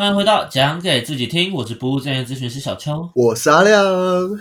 欢迎回到讲给自己听，我是不务正业咨询师小邱。我是阿亮。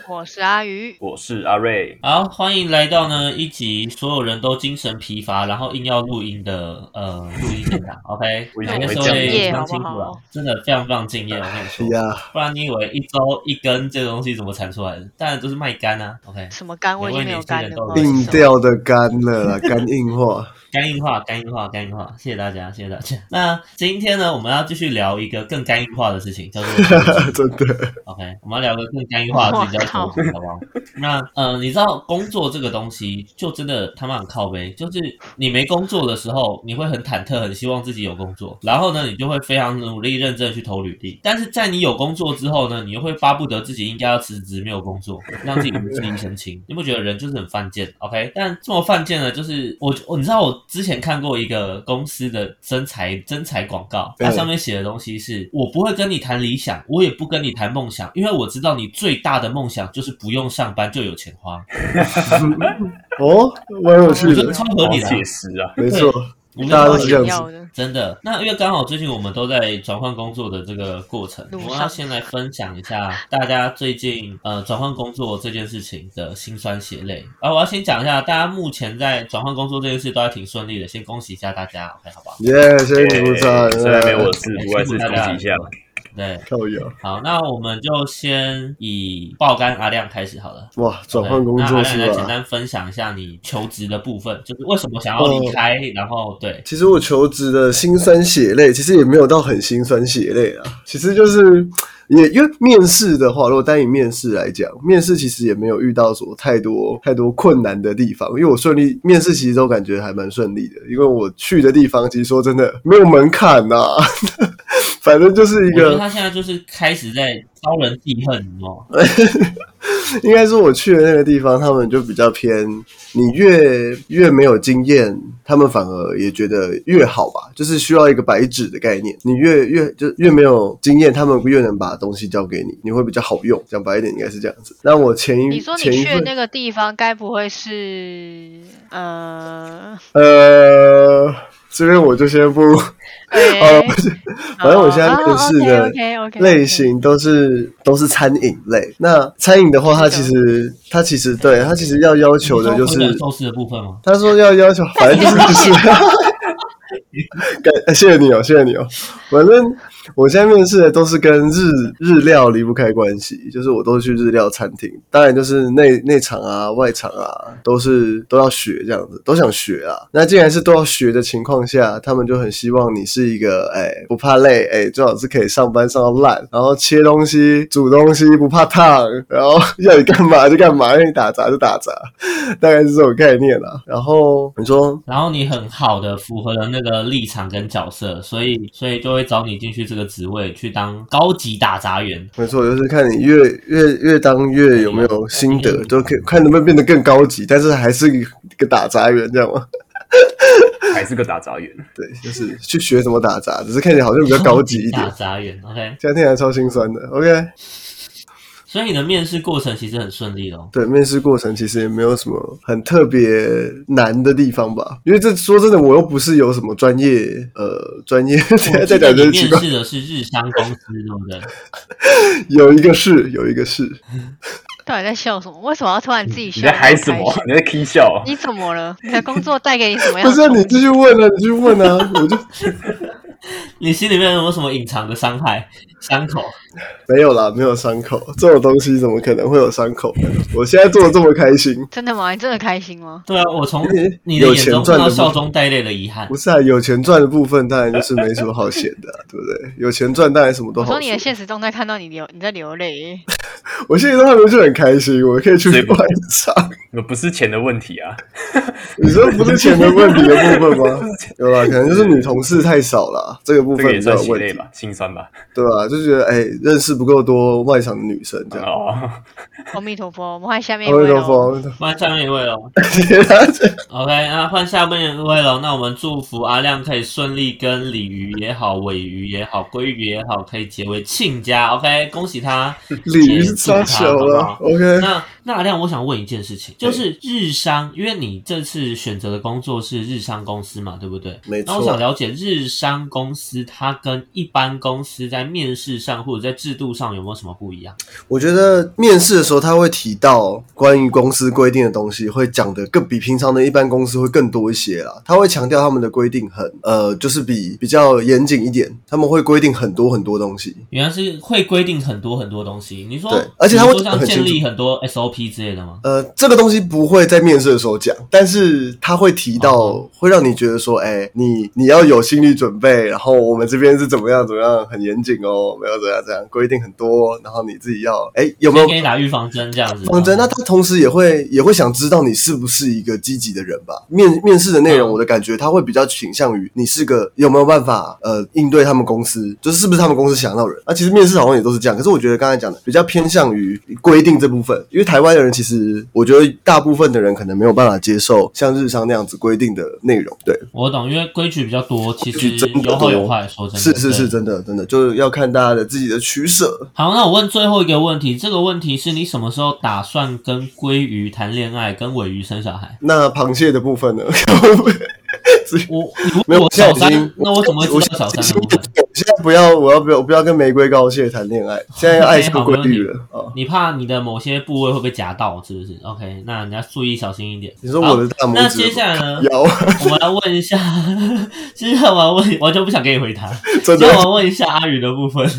我是阿鱼，我是阿瑞，好，欢迎来到呢一集所有人都精神疲乏，然后硬要录音的呃录音现场。OK，我以每个为会敬各位非业常辛苦了，真的非常非常敬业。我跟你说，呀，不然你以为一周一根这个东西怎么产出来的？当然都是卖干啊。OK，什么肝我已经没有肝了？硬掉的肝了啦，肝硬化。干硬化，肝硬化，肝硬化，谢谢大家，谢谢大家。那今天呢，我们要继续聊一个更肝硬化的事情，叫做 真的，OK，我们要聊个更肝硬化的事情，叫哇求职，好不好？那呃，你知道工作这个东西，就真的他妈很靠背，就是你没工作的时候，你会很忐忑，很希望自己有工作，然后呢，你就会非常努力、认真地去投履历。但是在你有工作之后呢，你又会巴不得自己应该要辞职，没有工作，让自己无事一身轻。你不觉得人就是很犯贱？OK，但这么犯贱呢，就是我我你知道我之前看过一个公司的征才征才广告，它上面写的东西是：我不会跟你谈理想，我也不跟你谈梦想，因为我知道你最大的梦想就是不用上班就有钱花。哦，蛮有趣的我觉得，超合理的啊、写实啊！没错，大家得都是这样子。要的。真的，那因为刚好最近我们都在转换工作的这个过程，我要先来分享一下大家最近呃转换工作这件事情的辛酸血泪。啊，我要先讲一下，大家目前在转换工作这件事都还挺顺利的，先恭喜一下大家，OK 好不好？耶，谢谢鼓掌。虽然没有我的事，不过还是恭喜一下吧。对，靠摇，好，那我们就先以爆肝阿亮开始好了。哇，转换工作是简？单分享一下你求职的部分，就是为什么想要离开，然后对，其实我求职的辛酸血泪，其实也没有到很辛酸血泪啊。其实就是也因为面试的话，如果单以面试来讲，面试其实也没有遇到什么太多太多困难的地方，因为我顺利面试其实都感觉还蛮顺利的，因为我去的地方其实说真的没有门槛呐、反正就是一个他现在就是开始在招人记恨，你知道吗？应该说，我去的那个地方，他们就比较偏，你越越没有经验，他们反而也觉得越好吧，就是需要一个白纸的概念。你越越就越没有经验，他们越能把东西交给你，你会比较好用。讲白一点，应该是这样子。那我前一你说你去的那个地方，该不会是呃？呃，这边我就先不。对呃，不是，反正我现在面试的类型都是都是餐饮类。那餐饮的话，它其实它其实对它其实要要求的就是你说回转寿司的部分吗？他说要要求，反正就是就是，感呃谢谢你哦，谢谢你哦。反正我现在面试的都是跟日日料离不开关系，就是我都去日料餐厅，当然就是内内场啊、外场啊，都是都要学这样子，都想学啊。那既然是都要学的情况下，他们就很希望你是一个哎不怕累，哎最好是可以上班上到烂，然后切东西、煮东西不怕烫，然后 要你干嘛就干嘛，让你打杂就打杂，大概是这种概念啦。然后你说然后你很好的符合了那个立场跟角色，所以所以就会找你进去这个职位去当高级打杂员。没错，就是看你越越越当越有没有心得，都可以看能不能变得更高级，但是还是一个打杂员这样吗？还是个打杂员，对，就是去学怎么打杂，只是看起来好像比较高级一点打。杂员，OK。这样听起来超心酸的。OK，所以你的面试过程其实很顺利哦。对，面试过程其实也没有什么很特别难的地方吧，因为这说真的，我又不是有什么专业呃专业，我再记得 讲你面试的是日商公司，对不对？有一个是有一个是，到底在笑什么？为什么要突然自己笑？你在嗨什么？你在 k 笑？你怎么了？你的工作带给你什么样不是啊你？继续问啊，你继续问啊，我就 你心里面有没有什么隐藏的伤害、伤口？没有啦，没有伤口，这种东西怎么可能会有伤口呢？我现在做的这么开心，真的吗？你真的开心吗？对啊，我从你的眼中看到笑中带泪的遗憾不。是啊，有钱赚的部分当然就是没什么好写的啊、对不对？有钱赚当然什么都好我说你的现实动态看到你流你在流泪，我现在都还没就很开心，我可以去对不外场。那不是钱的问题啊，你说不是钱的问题的部分吗？有啦，可能就是女同事太少了，这个部这个也分比较有问题，算血泪吧，心酸吧。对吧、就觉得哎、认识不够多外场的女生这样。哦，阿弥陀佛，我们换下面一阿弥陀位喽。佛，阿弥陀换下面一位喽。OK，那换下面一位喽。那我们祝福阿亮可以顺利跟鲤鱼也好、尾鱼也好、鲑鱼也好，可以结为亲家。OK，恭喜他。鲤鱼是超小了好不好，OK。那那阿亮，我想问一件事情，就是日商，因为你这次选择的工作是日商公司嘛，对不对？没错那我想，了解日商公司它跟一般公司在面试上或者在制度上有没有什么不一样？我觉得面试的时候他会提到关于公司规定的东西，会讲的更比平常的一般公司会更多一些啦。他会强调他们的规定很呃，就是比比较严谨一点，他们会规定很多很多东西。原来是会规定很多很多东西。你说，对而且他会像建立很多 SOP 之类的吗？呃，这个东西不会在面试的时候讲，但是他会提到，哦会让你觉得说，哎、你你要有心理准备，然后我们这边是怎么样怎么样，很严谨哦，没有怎样怎样，规定很多，然后你自己要，哎、有没有先给你打预防针这样子？方针？那他同时也会也会想知道你是不是一个积极的人吧。面面试的内容，嗯我的感觉他会比较倾向于你是个有没有办法呃应对他们公司，就是是不是他们公司想要的人。那、其实面试好像也都是这样，可是我觉得刚才讲的比较偏向于规定这部分，因为台湾的人其实我觉得大部分的人可能没有办法接受像日商那样子规定的内容。对，我懂，因为规矩比较多，其实有好有坏。说真的，是是是，真的真的就是要看大家的自己的取舍。好，那我问最后一个问题，这个问题是你什么时候打算跟鲑鱼谈恋爱，跟尾鱼生小孩？那螃蟹的部分呢？我你没有，我我现在小三已经，，那我怎么会知道小三的部分？我现在不要，我要不要，我不要跟玫瑰高蟹谈恋爱，现在要爱上规律了啊！你怕你的某些部位会被夹到，是不是？OK，那你要注意小心一点。你说我的大拇指，那接下来呢？腰，我们来问一下，接下来我要问，完全不想给你回答。真的接下来我要问一下阿宇的部分。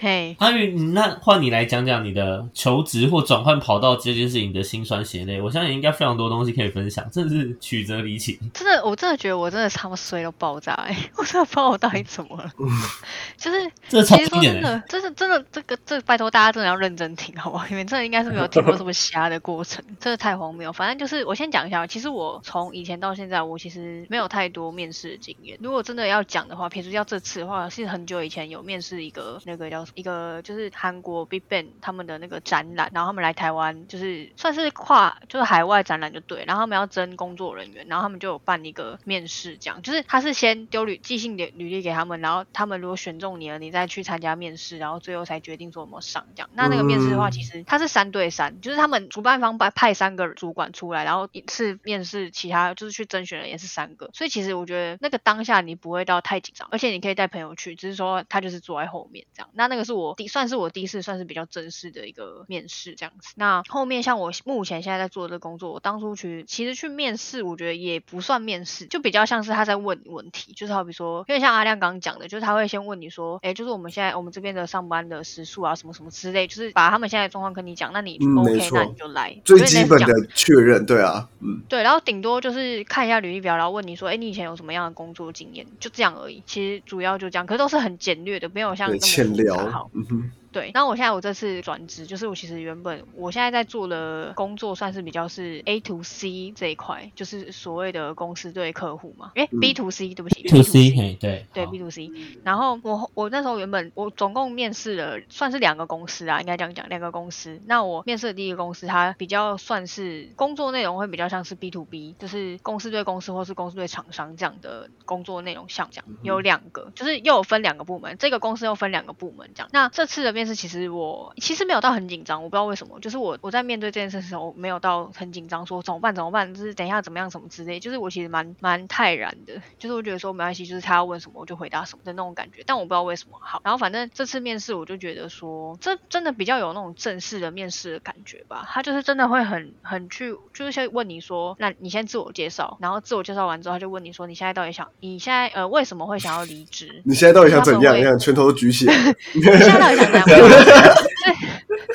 嘿，阿宇，你那换你来讲讲你的求职或转换跑道这件事情的辛酸血泪。我相信应该非常多东西可以分享，真的是曲折离奇。真的，我真的觉得我真的他妈衰到爆炸哎、我真的不知道我到底怎么了。就是这其实说。真的，真的真的这个这拜托大家真的要认真听好不好？你们真的应该是没有听过这么瞎的过程，真的太荒谬。反正就是我先讲一下，其实我从以前到现在，我其实没有太多面试的经验。如果真的要讲的话，撇除掉这次的话，是很久以前有面试一个那个叫一个就是韩国 Big Bang 他们的那个展览，然后他们来台湾就是算是跨就是海外展览就对，然后他们要征工作人员，然后他们就有办一个面试，这样就是他是先丢履寄信履履历给他们，然后他们如果选中你了，你再去参加面试，然后最后才决定说有没有上这样。那那个面试的话，嗯其实它是三对三，就是他们主办方派派三个主管出来，然后一次面试其他就是去甄选的也是三个，所以其实我觉得那个当下你不会到太紧张，而且你可以带朋友去，只是说他就是坐在后面这样。那那个是我第算是我第一次算是比较正式的一个面试这样子。那后面像我目前现在在做的这个工作，我当初去其实去面试，我觉得也不算面试，就比较像是他在问问题，就是好比说，因为像阿亮刚刚讲的，就是他会先问你说，哎，就是我们现在我们这边的上班的时数啊，什么什么之类，就是把他们现在的状况跟你讲，那你 OK，、错那你就来。最基本的确认，对啊，嗯，对，然后顶多就是看一下履历表，然后问你说，哎，你以前有什么样的工作经验？就这样而已。其实主要就这样，可是都是很简略的，没有像那对，么好，嗯哼，对，那我现在我这次转职，就是我其实原本我现在在做的工作算是比较是 A to C 这一块，就是所谓的公司对客户嘛，诶嗯。B to C 对不起，B to C，嘿，对对 B to C，然后我我那时候原本我总共面试了算是两个公司啊，应该这样讲，两个公司。那我面试的第一个公司，它比较算是工作内容会比较像是 B to B，就是公司对公司或是公司对厂商这样的工作内容项这样，有两个，就是又有分两个部门，这个公司又分两个部门这样。那这次的面试其实我其实没有到很紧张，我不知道为什么，就是我我在面对这件事的时候没有到很紧张，说怎么办怎么办，就是等一下怎么样什么之类，就是我其实蛮蛮泰然的，就是我觉得说没关系，就是他要问什么我就回答什么的那种感觉，但我不知道为什么好。然后反正这次面试我就觉得说，这真的比较有那种正式的面试的感觉吧，他就是真的会很很去，就是先问你说，那你先自我介绍，然后自我介绍完之后，他就问你说你现在到底想，你现在呃为什么会想要离职？你现在到底想怎样？你看拳头都举起来，你现在到底想怎样？对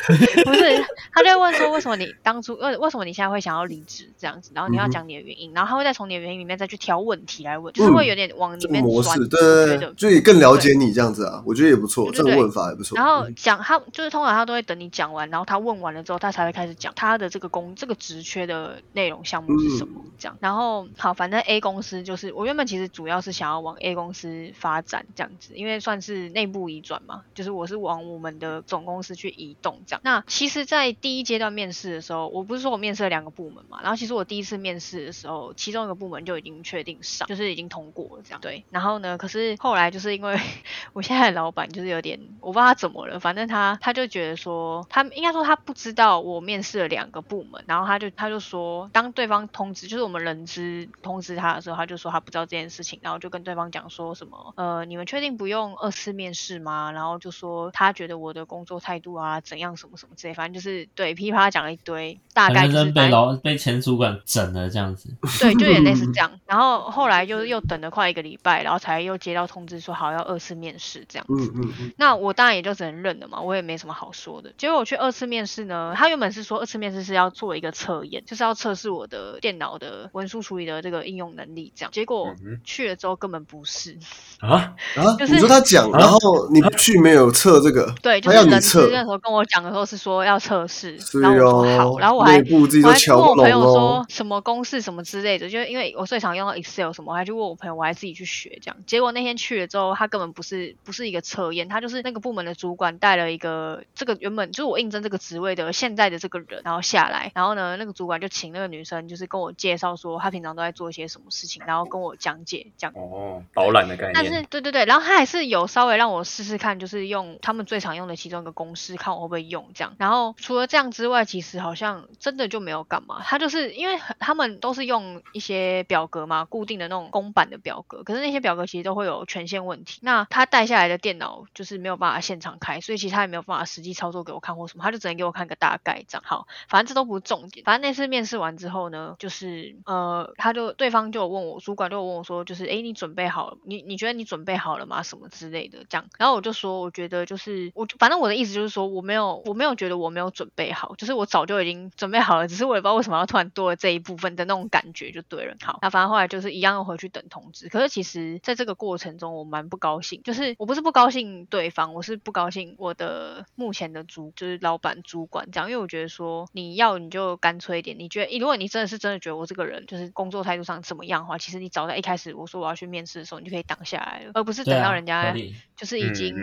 不是，他就会问说为什么你当初为为什么你现在会想要离职这样子，然后你要讲你的原因，然后他会再从你的原因里面再去挑问题来问，就是会有点往里面钻，模式，对对对。就也更了解你这样子啊，我觉得也不错，这个问法也不错。然后嗯讲他就是通常他都会等你讲完，然后他问完了之后，他才会开始讲他的这个工这个职缺的内容项目是什嗯么这样。然后好，反正 A 公司就是我原本其实主要是想要往 A 公司发展这样子，因为算是内部移转嘛，就是我是往我们的总公司去移动这样。那其实，在第一阶段面试的时候，我不是说我面试了两个部门嘛，然后其实我第一次面试的时候，其中一个部门就已经确定上，就是已经通过了这样。对，然后呢，可是后来就是因为 我现在的老板就是有点，我不知道他怎么了，反正他他就觉得说，他应该说他不知道我面试了两个部门，然后他就他就说，当对方通知就是我们人资通知他的时候，他就说他不知道这件事情，然后就跟对方讲说什么，呃，你们确定不用二次面试吗？然后就说他觉得我的工作态度啊怎样什么什么之类，反正就是对噼里啪啦讲了一堆，大概反就是被老被前主管整了这样子。对，就也类似这样。然后后来就又等了快一个礼拜，然后才又接到通知说好要二次面试这样。嗯嗯嗯，那我当然也就只能认了嘛，我也没什么好说的。结果我去二次面试呢，他原本是说二次面试是要做一个测验，就是要测试我的电脑的文书处理的这个应用能力这样。结果嗯去了之后根本不是，啊，啊，就是你说他讲，然后你不去没有测这个，对，就他要你是人资测，那时候跟我讲的时候是说要测试，是然后我说好，哦，然后我还部自己我还都瞧不问我朋友说。什么公式什么之类的，就是因为我最常用到 Excel 什么，我还去问我朋友，我还自己去学这样。结果那天去了之后，他根本不是不是一个测验，他就是那个部门的主管带了一个这个原本就是我应征这个职位的现在的这个人，然后下来，然后呢那个主管就请那个女生就是跟我介绍说她平常都在做一些什么事情，然后跟我讲解这样哦，导览的概但是，对对对，然后他还是有稍微让我试试看，就是用他们最常用的其中一个公式，看我会不会用这样。然后除了这样之外，其实好像真的就没有干嘛。他就是因为他们都是用一些表格嘛，固定的那种公版的表格，可是那些表格其实都会有权限问题。那他带下来的电脑就是没有办法现场开，所以其实他也没有办法实际操作给我看或什么，他就只能给我看个大概这样。好，反正这都不是重点。反正那次面试完之后呢，就是呃，他就对方就有问我，主管就有问我说，就是诶，你准备好了？你你觉得你准备好了吗？什么之类的这样。然后我就说，我觉得就是我反正我的意思就是说，我没有我没有觉得我没有准备好，就是我早就已经准备好了，只是我也不知道为什么要突然多了这一部分的那种感觉就对了。好，那反正后来就是一样要回去等通知。可是其实在这个过程中，我蛮不高兴，就是我不是不高兴对方，我是不高兴我的目前的主就是老板主管这样，因为我觉得说你要你就干脆一点，你觉得如果你真的是真的觉得我这个人就是工作态度上怎么样的话，其实你早在一开始我说我要去面试的时候，你就可以挡下来了，而不是等到人家就是已经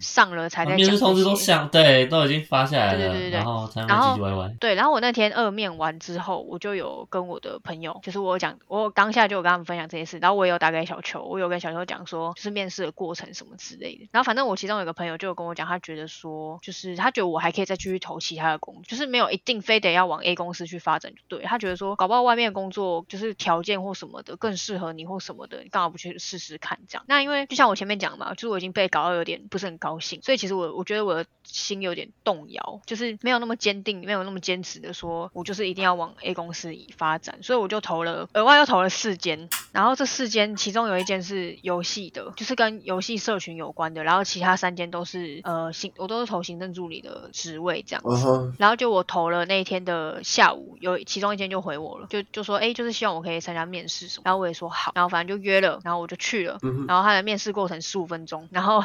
上了才在讲面试通知都想对，都已经发下来了，对对对对然后。对，然后我那天二面完之后，我就有跟我的朋友，就是我有讲，我当下就有跟他们分享这件事，然后我也有打给小球，我有跟小球讲说，就是面试的过程什么之类的。然后反正我其中有个朋友就有跟我讲，他觉得说，就是他觉得我还可以再继续投其他的工作，就是没有一定非得要往 A 公司去发展就对。他觉得说，搞不好外面的工作就是条件或什么的更适合你或什么的，你干嘛不去试试看这样？那因为就像我前面讲嘛，就是我已经被搞到有点不是很高兴，所以其实我我觉得我的心有点动摇，就是没有那么坚定，没有那么坚持的说，我就是一定要往 A 公司发展，所以我就投了，额外又投了四间，然后这四间其中有一间是游戏的，就是跟游戏社群有关的，然后其他三间都是呃行，我都是投行政助理的职位这样然后就我投了那一天的下午，有其中一间就回我了，就就说，哎，就是希望我可以参加面试什么，然后我也说好，然后反正就约了，然后我就去了，然后他的面试过程十五分钟，然后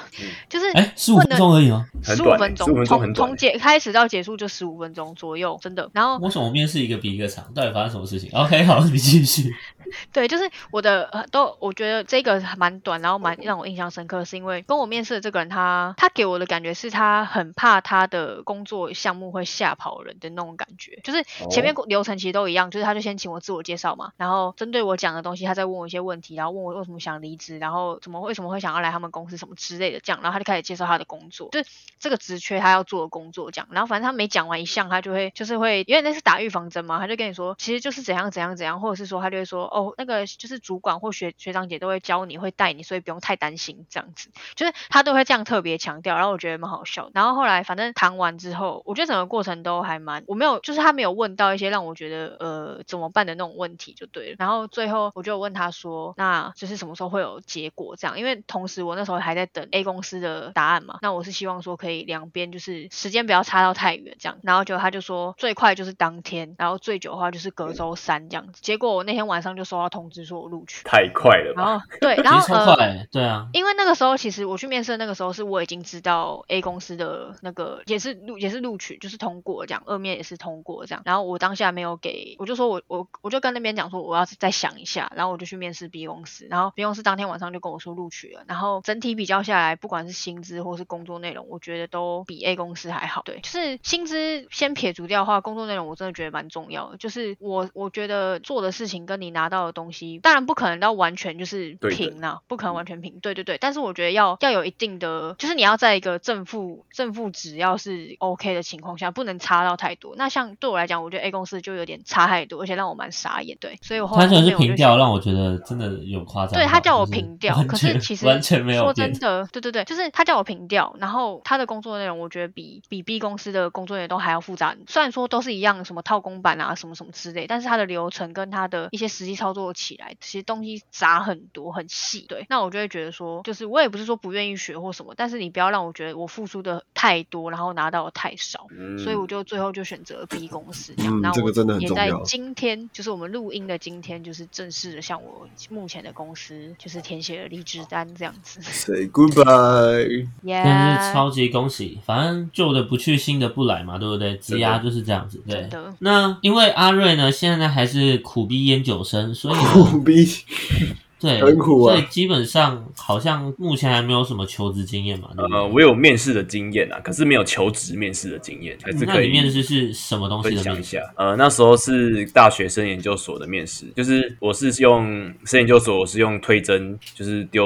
就是哎，十五分钟而已吗？十五分钟，15分钟很短从从结开始到结束就十五分钟左右，真的。然后为什么面试一个比一个长？到底发生什么事情？OK，好，你继续。对，就是我的呃都，我觉得这个蛮短，然后蛮让我印象深刻，是因为跟我面试的这个人他，他给我的感觉是他很怕他的工作项目会吓跑人的那种感觉，就是前面流程其实都一样，就是他就先请我自我介绍嘛，然后针对我讲的东西，他再问我一些问题，然后问我为什么想离职，然后怎么为什么会想要来他们公司什么之类的这样，然后他就开始介绍他的工作，就是这个职缺他要做的工作这样，然后反正他每讲完一项，他就会就是会，因为那是打预防针嘛，他就跟你说，其实就是怎样怎样怎样，或者是说他就会说，哦，那个就是主管或学学长姐都会教你，会带你，所以不用太担心这样子。就是他都会这样特别强调，然后我觉得蛮好笑。然后后来反正谈完之后，我觉得整个过程都还蛮，我没有就是他没有问到一些让我觉得呃怎么办的那种问题就对了。然后最后我就问他说，那就是什么时候会有结果这样？因为同时我那时候还在等 A 公司的答案嘛，那我是希望说可以两边就是时间不要差到太远这样。然后就他就说最快就是当天，然后最久的话就是隔周三这样子。结果我那天晚上就收到通知说我录取，太快了吧？然后 对，然后呃。快，对啊，因为那个时候，其实我去面试的那个时候，是我已经知道 A 公司的那个也是录也是录取，就是通过这样，二面也是通过这样。然后我当下没有给，我就说我我我就跟那边讲说我要再想一下，然后我就去面试 B 公司，然后 B 公司当天晚上就跟我说录取了。然后整体比较下来，不管是薪资或是工作内容，我觉得都比 A 公司还好。对，就是薪资先撇除掉的话，工作内容我真的觉得蛮重要的。就是我我觉得做的事情跟你拿到的东西，当然不可能到完全就是平啦，不可能完全平。对对对，但是我觉得要要有一定的，就是你要在一个正负正负值要是 OK 的情况下，不能差到太多。那像对我来讲，我觉得 A 公司就有点差太多，而且让我蛮傻眼。对，所以我后来他就是平调，让我觉得真的有夸张。对他叫我平调，可是其实完全没有说真的，对对对，就是他叫我平调，然后他的工作内容我觉得比比 B 公司的工作人员都还要复杂。虽然说都是一样，什么套公版啊，什么什么之类，但是它的流程跟它的一些实际操作起来，其实东西杂很多，很细。对，那我就会觉得说，就是我也不是说不愿意学或什么，但是你不要让我觉得我付出的太多，然后拿到的太少。嗯所以我就最后就选择 B 公司这样。嗯我这个真的很也在重要今天，就是我们录音的今天，就是正式的向我目前的公司就是填写了离职单这样子。Say goodbye。耶、但是超级恭喜，反正旧的不去，新的不来嘛，对不对？职涯就是这样子，对。那因为阿瑞呢，现在还是苦逼烟酒生，所以苦逼，对，很苦啊所以基本上好像目前还没有什么求职经验嘛，对不对？呃，我有面试的经验啊，可是没有求职面试的经验，还是那可以你面试是什么东西分的面试？享一下。呃，那时候是大学生研究所的面试，就是我是用生研究所，我是用推甄，就是丢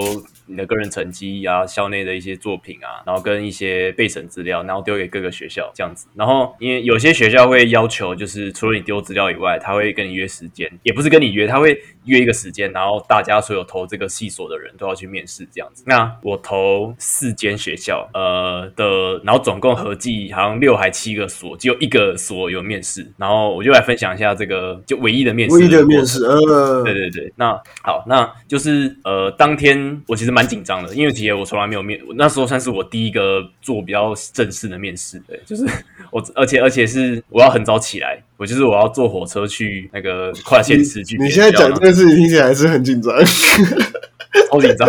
你的个人成绩啊、校内的一些作品啊，然后跟一些备审资料，然后丢给各个学校这样子。然后因为有些学校会要求，就是除了你丢资料以外，他会跟你约时间，也不是跟你约，他会约一个时间，然后大家所有投这个系所的人都要去面试这样子。那我投四间学校，呃的，然后总共合计好像六还七个所，只有一个所有面试。然后我就来分享一下这个就唯一的面试，唯一的面试，。呃，对对对，那好，那就是呃，当天我其实蛮紧张的，因为其实我从来没有面，我那时候算是我第一个做比较正式的面试，对，就是 我，而且而且是我要很早起来，我就是我要坐火车去那个跨县市去你现在讲这件事情听起来还是很紧张。超紧张，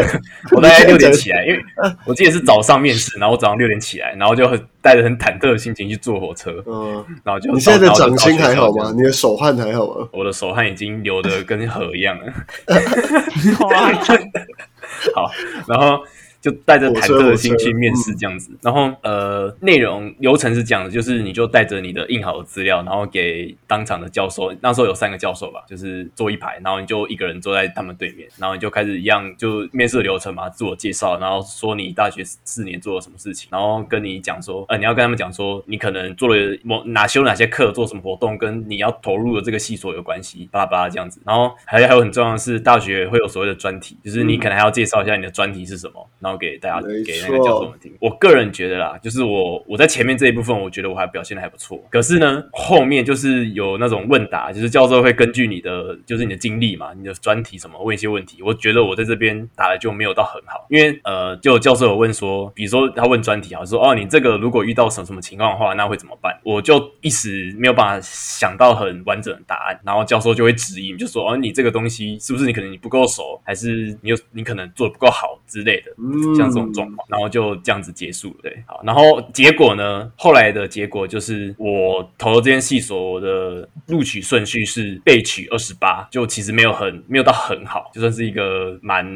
我大概六点起来，因为我记得是早上面试，然后我早上六点起来，然后就很带着很忐忑的心情去坐火车，嗯，然后就你现在的掌心还好吗？你的手汗还好吗？我的手汗已经流的跟河一样了。好，然后就带着忐忑的心去面试这样子。然后呃，内容流程是这样的，就是你就带着你的印好的资料，然后给当场的教授，那时候有三个教授吧，就是坐一排，然后你就一个人坐在他们对面，然后你就开始一样就面试的流程嘛，自我介绍，然后说你大学四年做了什么事情，然后跟你讲说，呃，你要跟他们讲说你可能做了某哪修哪些课，做什么活动，跟你要投入的这个系所有关系，巴拉巴拉这样子。然后还还有很重要的是，大学会有所谓的专题，就是你可能还要介绍一下你的专题是什么，然后给大家给那个教授们听。我个人觉得啦，就是我我在前面这一部分，我觉得我还表现的还不错。可是呢，后面就是有那种问答，就是教授会根据你的就是你的经历嘛，你的专题什么问一些问题。我觉得我在这边答的就没有到很好，因为呃，就教授有问说，比如说他问专题啊，说哦，你这个如果遇到什么什么情况的话，那会怎么办？我就一时没有办法想到很完整的答案，然后教授就会指引，就说哦，你这个东西是不是你可能你不够熟，还是你有你可能做的不够好之类的。嗯，像这种状况，然后就这样子结束了。对，好，然后结果呢？后来的结果就是我投了这间系所，我的录取顺序是被取二十八，就其实没有很没有到很好，就算是一个蛮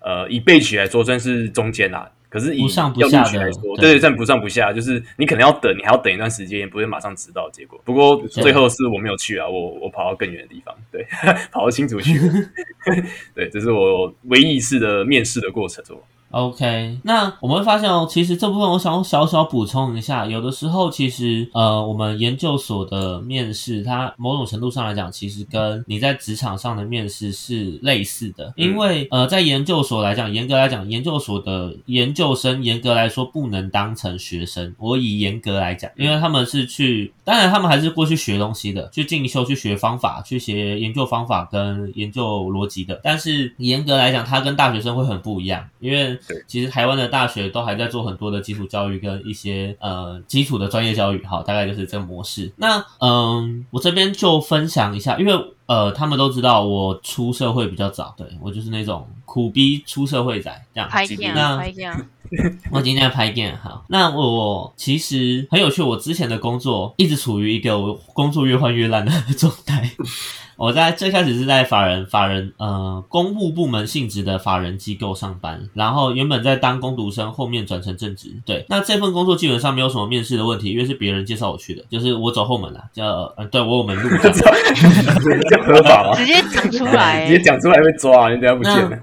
呃以被取来说算是中间啦。可是以要录取来说，对对对，算不上不下，就是你可能要等，你还要等一段时间，也不会马上知道结果。不过最后是我没有去啊，我我跑到更远的地方，对，跑到新竹去。对，这是我唯一一次的面试的过程。OK，那我们会发现哦，其实这部分我想要小小补充一下，有的时候其实呃，我们研究所的面试，它某种程度上来讲，其实跟你在职场上的面试是类似的，因为呃，在研究所来讲，严格来讲，研究所的研究生严格来说不能当成学生。我以严格来讲，因为他们是去，当然他们还是过去学东西的，去进修、去学方法、去学研究方法跟研究逻辑的。但是严格来讲，他跟大学生会很不一样，因为对其实台湾的大学都还在做很多的基础教育跟一些呃基础的专业教育，好，大概就是这个模式。那嗯，我这边就分享一下，因为呃，他们都知道我出社会比较早，对我就是那种苦逼出社会仔这样。那 我今天要拍电好，那我其实很有趣，我之前的工作一直处于一个我工作越换越烂的 状态。我在最开始是在法人法人呃公务部门性质的法人机构上班，然后原本在当工读生，后面转成正职。对，那这份工作基本上没有什么面试的问题，因为是别人介绍我去的，就是我走后门啦，叫呃对我有门路这样。这样合法吗？直接讲出来直接讲出来被抓，你等下不见了。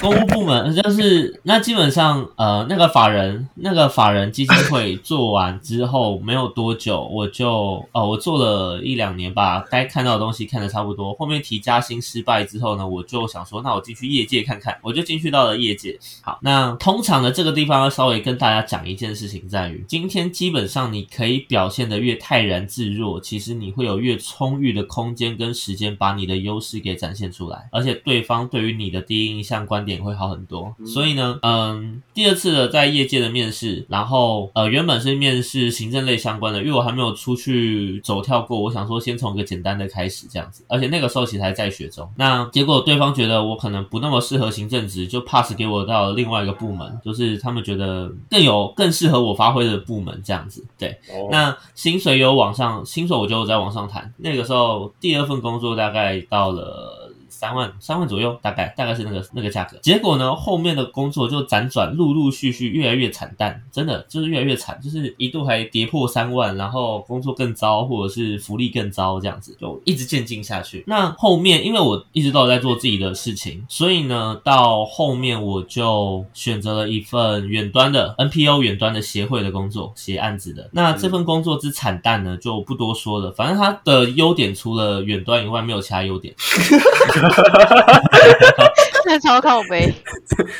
公务部门就是那基本上呃那个法人那个法人基金会做完之后没有多久，我就呃我做了一两年吧，该看到的东西看的差不多。后面提加薪失败之后呢，我就想说，那我进去业界看看，我就进去到了业界。好，那通常的这个地方要稍微跟大家讲一件事情，在于今天基本上你可以表现的越泰然自若，其实你会有越充裕的空间跟时间把你的优势给展现出来，而且对方对于你的第一印象观点会好很多。所以呢，嗯，第二次的在业界的面试，然后呃原本是面试行政类相关的，因为我还没有出去走跳过，我想说先从一个简单的开始这样子，而且那个时候其实还在学中。那结果对方觉得我可能不那么适合行政职，就 pass 给我到另外一个部门，就是他们觉得更有更适合我发挥的部门这样子。对，哦那薪水有往上，薪水我就在往上谈。那个时候第二份工作大概到了。三万三万左右，大概大概是那个那个价格。结果呢，后面的工作就辗转，陆陆续续越来越惨淡，真的就是越来越惨，就是一度还跌破三万，然后工作更糟，或者是福利更糟，这样子就一直渐进下去。那后面因为我一直都有在做自己的事情，所以呢，到后面我就选择了一份远端的 NPO 远端的协会的工作，写案子的。那这份工作之惨淡呢，就不多说了。反正它的优点除了远端以外，没有其他优点。那超靠背。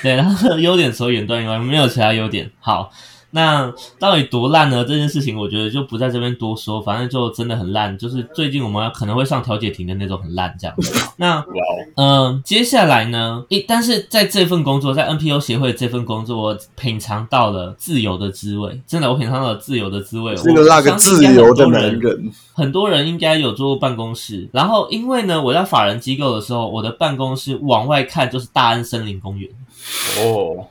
对，然后优点除了远端以外，没有其他优点。好，那到底多烂呢？这件事情我觉得就不在这边多说，反正就真的很烂，就是最近我们可能会上调解庭的那种很烂这样子。那嗯，接下来呢，一但是在这份工作，在 NPO 协会这份工作，我品尝到了自由的滋味。真的，我品尝到了自由的滋味。是个那个自由的男人，很多人应该有坐过办公室。然后，因为呢，我在法人机构的时候，我的办公室往外看就是大安森林公园。哦，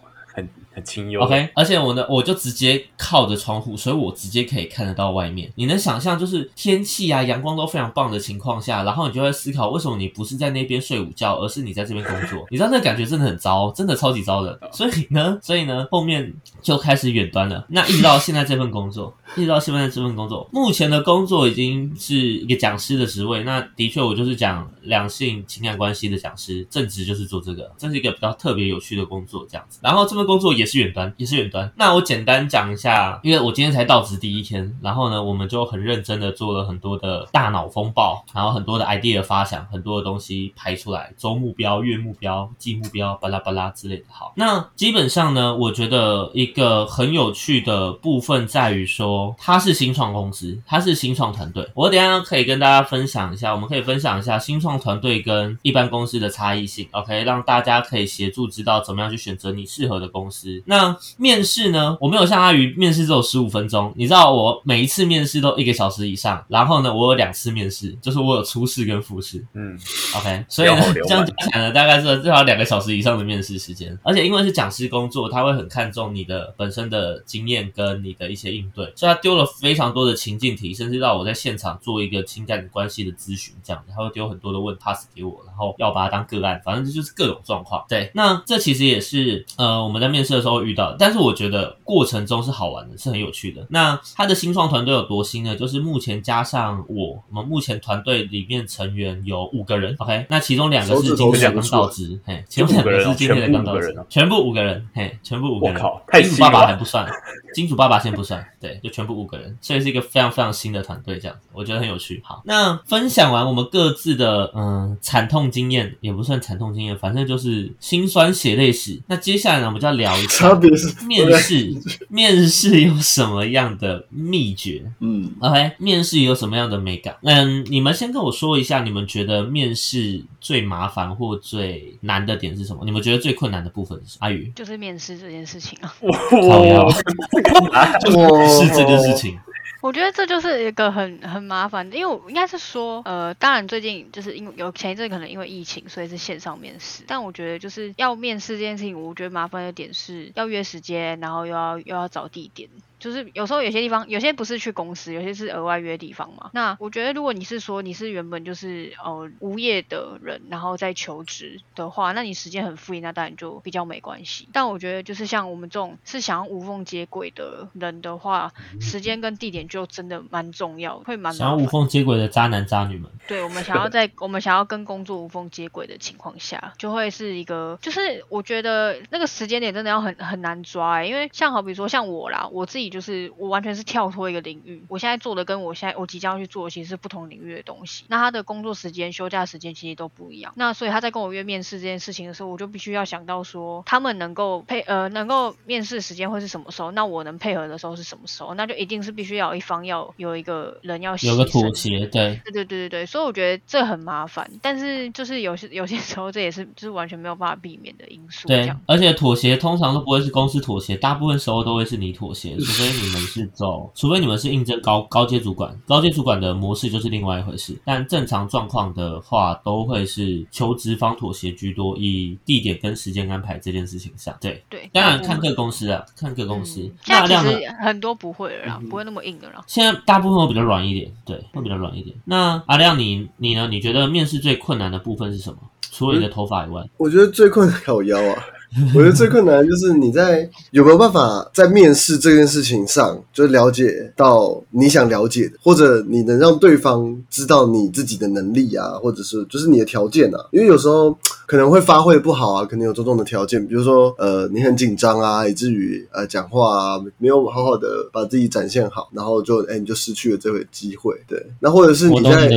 很很清幽。OK，而且我呢，我就直接靠着窗户，所以我直接可以看得到外面。你能想象，就是天气啊、阳光都非常棒的情况下，然后你就会思考，为什么你不是在那边睡午觉，而是你在这边工作？你知道那感觉真的很糟，真的超级糟的。所以呢，所以呢，后面就开始远端了。那一直到现在这份工作，一直到现在这份工作，目前的工作已经是一个讲师的职位。那的确，我就是讲两性情感关系的讲师，正职就是做这个，这是一个比较特别有趣的工作，这样子。然后这份工作也也是远端，也是远端。那我简单讲一下，因为我今天才到职第一天，然后呢，我们就很认真的做了很多的大脑风暴，然后很多的 idea 发想，很多的东西排出来，周目标、月目标、季目标，巴拉巴拉之类的。好，那基本上呢，我觉得一个很有趣的部分在于说，它是新创公司，它是新创团队。我等一下可以跟大家分享一下，我们可以分享一下新创团队跟一般公司的差异性，OK，让大家可以协助知道怎么样去选择你适合的公司。那面试呢，我没有像阿宇面试只有十五分钟，你知道我每一次面试都一个小时以上，然后呢，我有两次面试，就是我有初试跟复试。嗯，OK，所以呢这样满讲起来呢，大概是至少两个小时以上的面试时间。而且因为是讲师工作，他会很看重你的本身的经验跟你的一些应对，所以他丢了非常多的情境题，甚至让我在现场做一个情感关系的咨询，这样子，他会丢很多的问 pass 给我，然后要把它当个案，反正这就是各种状况。对，那这其实也是呃我们在面试的时候。遇到，但是我觉得过程中是好玩的，是很有趣的。那他的新创团队有多新呢？就是目前加上我，我们目前团队里面成员有五个人，OK，那其中两个是今天的刚到职，嘿，其中两个是今天的刚到职，全部五个人，嘿，全部五个人，我靠，太金主爸爸还不算，金主爸爸先不算，对，就全部五个人，所以是一个非常非常新的团队，这样子，我觉得很有趣。好，那分享完我们各自的嗯惨痛经验，也不算惨痛经验，反正就是心酸血泪史。那接下来呢，我们就要聊一下差别是面试，面试有什么样的秘诀嗯，？OK，面试有什么样的美感？嗯，你们先跟我说一下，你们觉得面试最麻烦或最难的点是什么？你们觉得最困难的部分是？阿宇，就是面试这件事情啊。靠腰哇，是这件事情。我觉得这就是一个很很麻烦，因为我应该是说，呃，当然最近就是因为有前一阵可能因为疫情，所以是线上面试。但我觉得就是要面试这件事情，我觉得麻烦的点是要约时间，然后又要又要找地点。就是有时候有些地方，有些不是去公司，有些是额外约地方嘛。那我觉得，如果你是说你是原本就是呃无业的人，然后再求职的话，那你时间很 free，那当然就比较没关系。但我觉得就是像我们这种是想要无缝接轨的人的话，时间跟地点就真的蛮重要，会蛮想要无。缝接轨的渣男渣女们，对我们想要在我们想要跟工作无缝接轨的情况下，就会是一个，就是我觉得那个时间点真的要很很难抓、欸，因为像好比说像我啦，我自己就是我完全是跳脱一个领域，我现在做的跟我现在我即将要去做的其实是不同领域的东西，那他的工作时间、休假时间其实都不一样，那所以他在跟我约面试这件事情的时候，我就必须要想到说他们能够配呃能够面试时间会是什么时候，那我能配合的时候是什么时候，那就一定是必须要有一方要有一个人要有个妥协，对，对。对对对对，所以我觉得这很麻烦，但是就是有些有些时候这也是就是完全没有办法避免的因素。对，而且妥协通常都不会是公司妥协，大部分时候都会是你妥协，除非你们是走，除非你们是应征高高阶主管，高阶主管的模式就是另外一回事。但正常状况的话，都会是求职方妥协居多，以地点跟时间安排这件事情上。对，对，当然看各公司啊，看各公司。阿亮呢？现在其实很多不会了啦，嗯不会那么硬的啦。现在大部分会比较软一点，对，会比较软一点。那阿亮你你呢？你觉得面试最困难的部分是什么？除了你的头发以外，我觉得最困难靠腰啊。我觉得最困难就是你在有没有办法在面试这件事情上，就了解到你想了解的，或者你能让对方知道你自己的能力啊，或者是就是你的条件啊。因为有时候可能会发挥不好啊，可能有种种的条件，比如说呃你很紧张啊，以至于呃讲话啊没有好好的把自己展现好，然后就哎你就失去了这个机会。对，那或者是你在。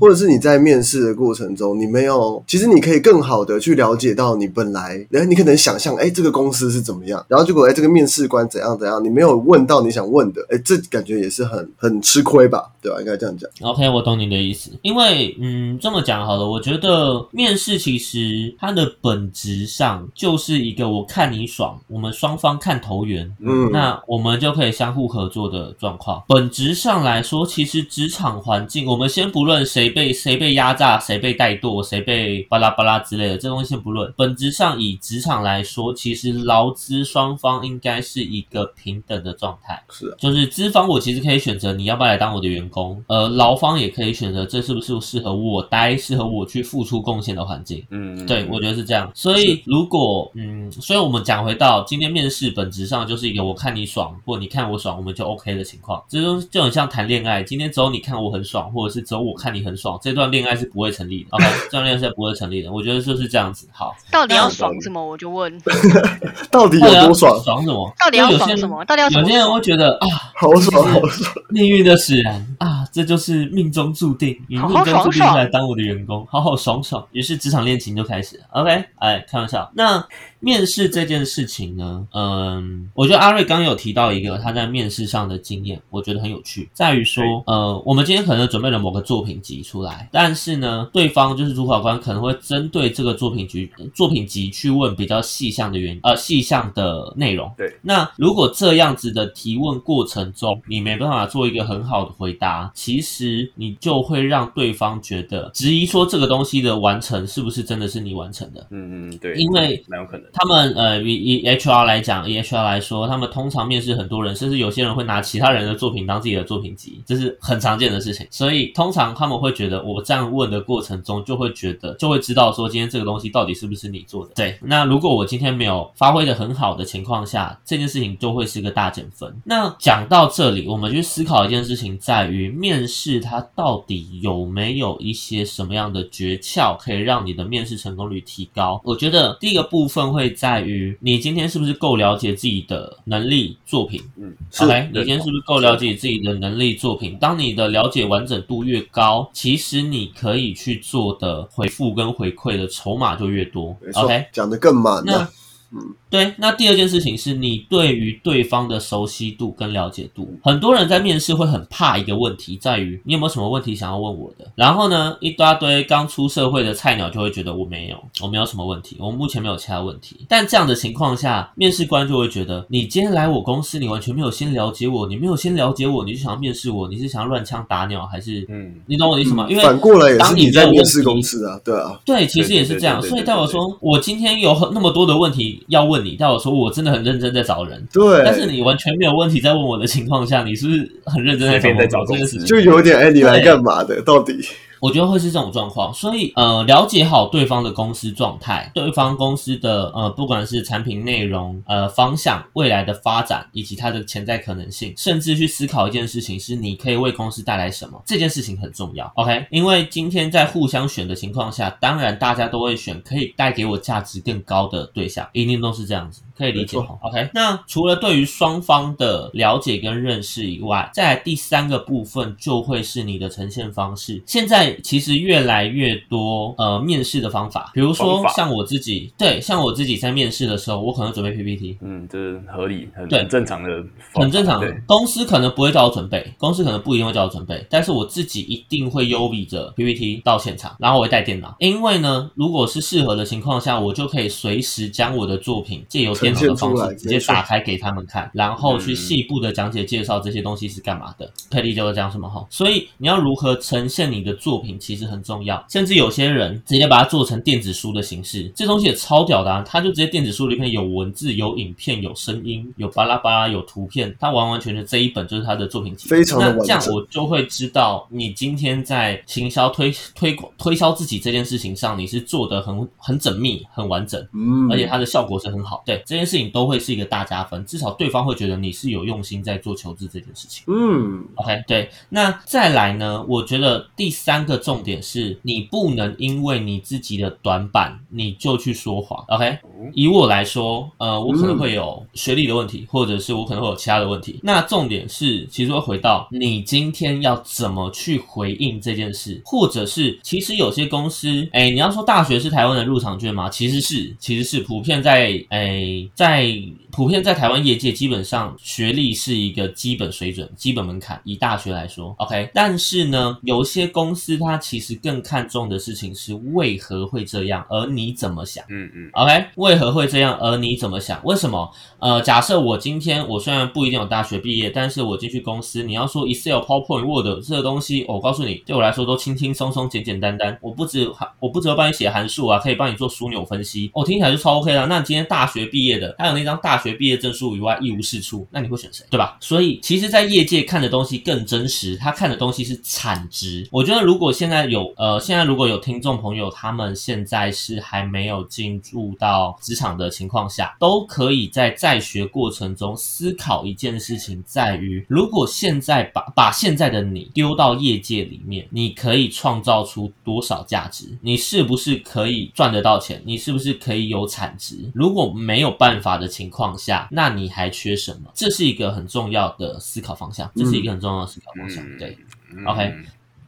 或者是你在面试的过程中，你没有，其实你可以更好的去了解到你本来，哎，你可能想象，哎，这个公司是怎么样，然后结果，哎，这个面试官怎样怎样，你没有问到你想问的，哎，这感觉也是很很吃亏吧，对吧？应该这样讲。OK，我懂你的意思。因为，嗯，这么讲好了，我觉得面试其实它的本质上就是一个我看你爽，我们双方看投缘，嗯，那我们就可以相互合作的状况。本质上来说，其实职场环境，我们先不论谁被谁被压榨，谁被怠惰，谁被巴拉巴拉之类的，这东西先不论。本质上以职场来说，其实劳资双方应该是一个平等的状态。是啊，就是资方，我其实可以选择你要不要来当我的员工，呃，劳方也可以选择这是不是适合我待、适合我去付出贡献的环境。嗯，对，我觉得是这样。所以如果嗯，所以我们讲回到今天面试，本质上就是一个我看你爽，或你看我爽，我们就 OK 的情况。这种就很像谈恋爱，今天只有你看我很爽，或者是只有我看你很爽，这段恋爱是不会成立的。OK，这段恋爱是不会成立的。我觉得就是这样子。好，到底要爽什么？我就问，到底有多爽？爽什么？到底要有些人爽什么？到底要什么有些人会？觉得啊，好爽，好爽！命运的使然啊，这就是命中注定，你命中注定来当我的员工，好好爽爽。于是职场恋情就开始。OK，哎，开玩笑。那面试这件事情呢，嗯，我觉得阿瑞刚有提到一个他在面试上的经验，我觉得很有趣，在于说，呃，我们今天可能准备了某个作品集出来，但是呢，对方就是主考官可能会针对这个作品集作品集去问比较细项的原呃细项的内容。对，那如果这样子的提问过程中，你没办法做一个很好的回答，其实你就会让对方觉得质疑说这个东西的完成是不是真的是你完成的。嗯嗯对，因为蛮有可能，他们呃以以 HR 来讲，，E H R 来说，他们通常面试很多人，甚至有些人会拿其他人的作品当自己的作品集，这是很常见的事情。所以通常他们会觉得，我这样问的过程中，就会觉得就会知道说，今天这个东西到底是不是你做的。对，那如果我今天没有发挥的很好的情况下，这件事情就会是个大减分。那讲到这里，我们去思考一件事情，在于面试它到底有没有一些什么样的诀窍，可以让你的面试成功率提高？我觉得第一个部分会在于你今天是不是够了解自己的能力作品。嗯，是 OK，你今天是不是够了解自己的能力作品？当你的了解完整度越高，其实你可以去做的回复跟回馈的筹码就越多 OK，，讲的更满那了。对，那第二件事情是你对于对方的熟悉度跟了解度。很多人在面试会很怕一个问题，在于你有没有什么问题想要问我的？然后呢，一大堆刚出社会的菜鸟就会觉得我没有，我没有什么问题，我目前没有其他问题。但这样的情况下，面试官就会觉得你今天来我公司，你完全没有先了解我，你没有先了解我，你就想要面试我，你是想要乱枪打鸟，还是嗯，你懂我的意思吗？因为反过来也是当你你在面试公司啊，对啊，对，其实也是这样，所以代表说，我今天有很那么多的问题要问你，但我说我真的很认真在找人。对，但是你完全没有问题在问我的情况下，你是不是很认真在找人在找工作这件事情？公司就有点哎，你来干嘛的？到底？我觉得会是这种状况，所以呃，了解好对方的公司状态，对方公司的呃，不管是产品内容、呃方向、未来的发展以及它的潜在可能性，甚至去思考一件事情，是你可以为公司带来什么，这件事情很重要。OK，因为今天在互相选的情况下，当然大家都会选可以带给我价值更高的对象，一定都是这样子，可以理解。OK，那除了对于双方的了解跟认识以外，再来第三个部分就会是你的呈现方式。现在其实越来越多呃面试的方法，比如说像我自己，对，像我自己在面试的时候，我可能准备 PPT，嗯，这是合理，很对。很正常的，很正常。对，。公司可能不会叫我准备，公司可能不一定会叫我准备，但是我自己一定会优比着 PPT 到现场，然后我会带电脑，因为呢，如果是适合的情况下，我就可以随时将我的作品借由电脑的方式直接打开给他们看，然后去嗯细部的讲解介绍这些东西是干嘛的，可以理解我讲什么哈。所以你要如何呈现你的作品，其实很重要，甚至有些人直接把它做成电子书的形式，这东西也超屌的啊！他就直接电子书里面有文字、有影片、有声音、有巴拉巴拉、有图片，他完完全全这一本就是他的作品集，非常的那这样我就会知道你今天在行销推推广推销自己这件事情上，你是做的很很缜密、很完整。嗯，而且它的效果是很好，对这件事情都会是一个大加分，至少对方会觉得你是有用心在做求职这件事情。嗯，OK，对，那再来呢？我觉得第三个重点是你不能因为你自己的短板，你就去说谎。OK，以我来说，呃，我可能会有学历的问题，或者是我可能会有其他的问题。那重点是，其实会回到你今天要怎么去回应这件事，或者是其实有些公司，哎，你要说大学是台湾的入场券吗？其实是，其实是普遍在，哎，在普遍在台湾业界，基本上学历是一个基本水准、基本门槛。以大学来说，OK，但是呢，有些公司它其实更看重的事情是为何会这样，而你怎么想。嗯嗯 OK，为何会这样？而你怎么想？为什么？呃，假设我今天我虽然不一定有大学毕业，但是我进去公司，你要说 Excel、PowerPoint、Word 这个东西，我告诉你，对我来说都轻轻松松、简简单单。我不只我不只会帮你写函数啊，可以帮你做枢纽分析，我、听起来就超 OK 了。那你今天大学毕业的，还有那张大学毕业证书以外一无是处，那你会选谁？对吧？所以其实，在业界看的东西更真实，他看的东西是产值。我觉得如果现在有呃，现在如果有听众朋友，他们现在是还没有进入到职场的情况下，都可以在在学过程中思考一件事情，在于如果现在把把现在的你丢到业界里面，你可以创造出多少价值？你是不是可以赚得到钱？你是不是可以有产值？如果没有办法的情况下，那你还缺什么？这是一个很重要的思考方向，这是一个很重要的思考方向。嗯对。嗯 OK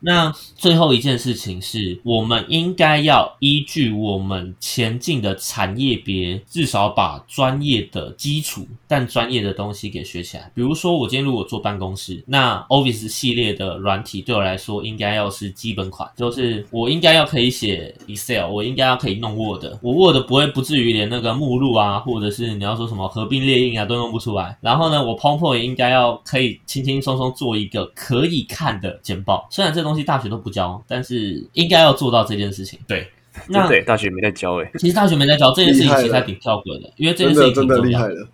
那最后一件事情是，我们应该要依据我们前进的产业别，至少把专业的基础但专业的东西给学起来。比如说，我今天如果坐办公室，那 Office 系列的软体对我来说应该要是基本款，就是我应该要可以写 Excel，我应该要可以弄 Word，我 Word 不会不至于连那个目录啊，或者是你要说什么合并列印啊都弄不出来。然后呢，我 PowerPoint 应该要可以轻轻松松做一个可以看的简报，虽然这东东西大学都不教，但是应该要做到这件事情。对。那对，大学没在教哎、其实大学没在教这件事情，其实还挺跳轨的，因为这件事情挺重要的。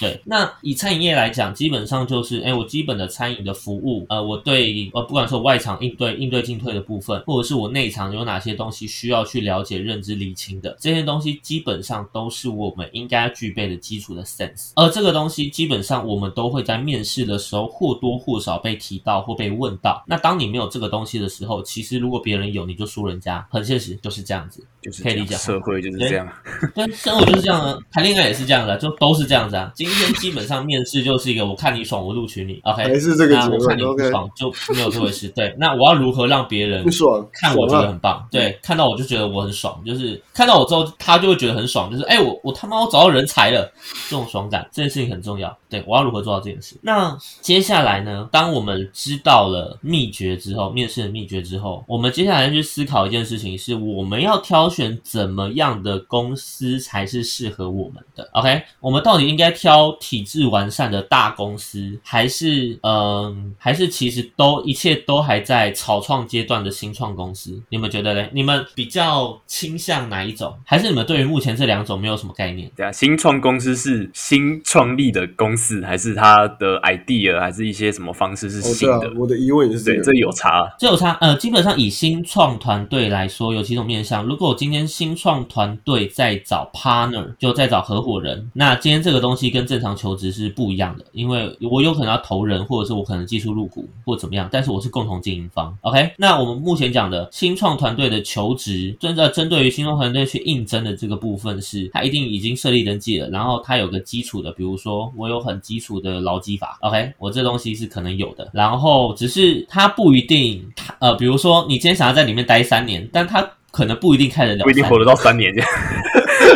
对，那以餐饮业来讲，基本上就是，哎，我基本的餐饮的服务，呃，我对呃，不管是我外场应对应对进退的部分，或者是我内场有哪些东西需要去了解、认知、理清的，这些东西基本上都是我们应该具备的基础的 sense。而这个东西基本上我们都会在面试的时候或多或少被提到或被问到。那当你没有这个东西的时候，其实如果别人有，你就输人家，很现实，就是这样子。就是可以理解社会就是这样。对，生活就是这样啊，谈恋爱也是这样的啊，就都是这样子啊。今天基本上面试就是一个，我看你爽，我录取你，OK，还是这个结论那我看你不爽就没有这回事。对，那我要如何让别人不爽，看我觉得很棒？对，看到我就觉得我很爽，就是看到我之后，他就会觉得很爽，就是哎，我我他妈我找到人才了，这种爽感，这件事情很重要。对我要如何做到这件事？那接下来呢？当我们知道了秘诀之后，面试的秘诀之后，我们接下来去思考一件事情，是我们要挑选怎么样的公司才是适合我们的。OK，我们到底应该挑体制完善的大公司，还是嗯，还是其实都一切都还在草创阶段的新创公司？你们觉得嘞？你们比较倾向哪一种？还是你们对于目前这两种没有什么概念？对啊，新创公司是新创立的公司，还是它的 idea，还是一些什么方式是哦，啊新的？，我的疑问也是这对，个。这有差。这有差，呃，基本上以新创团队来说，有几种面向。如果我今天新创团队在找 partner，就在找合伙人，那今天这个东西跟正常求职是不一样的，因为我有可能要投人，或者是我可能技术入股或怎么样，但是我是共同经营方。OK，那我们目前讲的新创团队的求职，针呃针对于新创团队去应征的这个部分是，它一定已经设立登记了，然后它有个基础的，比如说我有很基础的劳基法，OK，我这东西是可能有的，然后只是它不一定，它呃，比如说你今天想要在里面待三年，但它可能不一定看得了不一定活得到三年这样。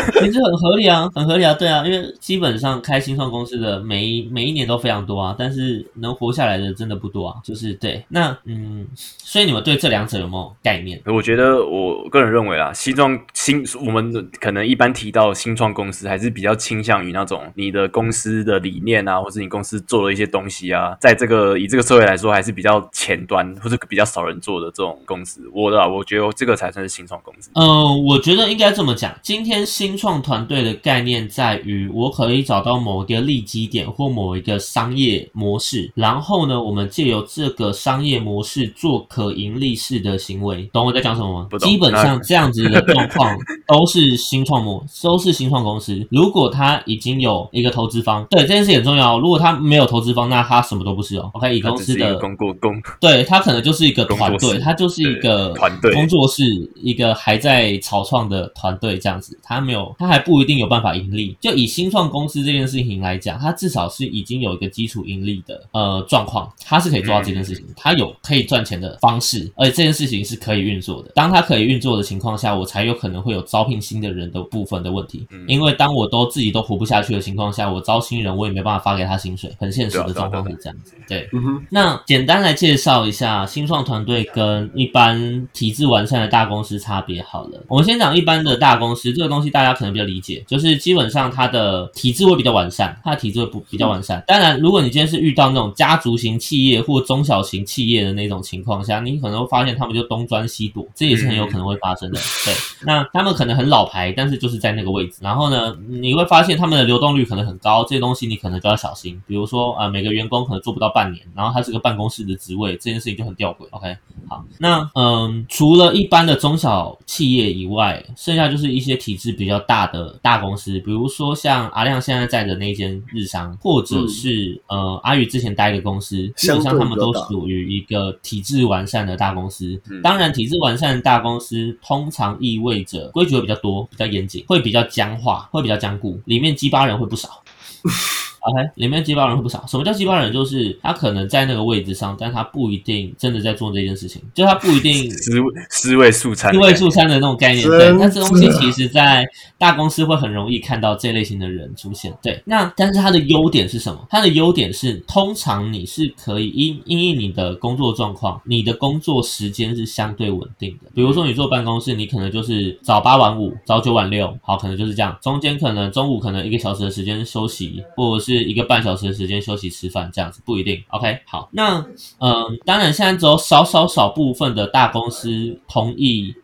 其实很合理啊，很合理啊，对啊，因为基本上开新创公司的每一每一年都非常多啊，但是能活下来的真的不多啊，就是对。那嗯，所以你们对这两者有没有概念？我觉得我个人认为啊，新创新我们可能一般提到新创公司，还是比较倾向于那种你的公司的理念啊，或是你公司做的一些东西啊，在这个以这个社会来说，还是比较前端或者比较少人做的这种公司。我的啊，我觉得这个才算是新创公司。嗯，我觉得应该这么讲。今天新创团队的概念在于，我可以找到某一个利基点或某一个商业模式，然后呢，我们借由这个商业模式做可盈利式的行为。懂我在讲什么吗基本上这样子的状况 都是新创模，都是新创公司。如果他已经有一个投资方，对这件事很重要哦。如果他没有投资方，那他什么都不是哦。OK，以公司的公过公对，他可能就是一个团队，工作室它就是一个团队工作室，一个还在草创的团队这样子，他没有，它还不一定有办法盈利。就以新创公司这件事情来讲，它至少是已经有一个基础盈利的呃状况，它是可以做到这件事情，它有可以赚钱的方式，而且这件事情是可以运作的。当它可以运作的情况下，我才有可能会有招聘新的人的部分的问题，嗯因为当我都自己都活不下去的情况下，我招新人我也没办法发给他薪水，很现实的状况是这样子，对。嗯，那简单来介绍一下新创团队跟一般体制完善的大公司差别好了。我们先讲一般的大公司，这个东西大家可能比较理解，就是基本上它的体制会比较完善，它的体制会不比较完善。当然，如果你今天是遇到那种家族型企业或中小型企业的那种情况下，你可能会发现他们就东钻西躲，这也是很有可能会发生的。对，那他们可能很老牌，但是就是在那个位置。然后呢，你会发现他们的流动率可能很高，这些东西你可能就要小心。比如说，呃，每个员工可能做不到半年，然后他是个办公室的职位，这件事情就很吊诡。OK，好，那嗯，除了一般的中小企业以外，剩下就是一些体制比较大的大公司，比如说像阿亮现在在的那间日商，或者是、呃阿宇之前待的公司，基本上他们都属于一个体制完善的大公司。嗯当然，体制完善的大公司通常意味着规矩会比较多、比较严谨，会比较僵化，会比较僵固，里面鸡巴人会不少。OK，里面接班人会不少。什么叫接班人？就是他可能在那个位置上，但他不一定真的在做这件事情，就他不一定思思维素餐的一感觉，位数餐的那种概念。对，那这东西其实在大公司会很容易看到这类型的人出现。对，那但是他的优点是什么？他的优点是，通常你是可以因因应你的工作状况，你的工作时间是相对稳定的。比如说你坐办公室，你可能就是早八晚五，早九晚六，好，可能就是这样。中间可能中午可能一个小时的时间休息，或者是一个半小时的时间休息吃饭，这样子不一定。OK，好，那嗯，当然现在只有少少少部分的大公司同意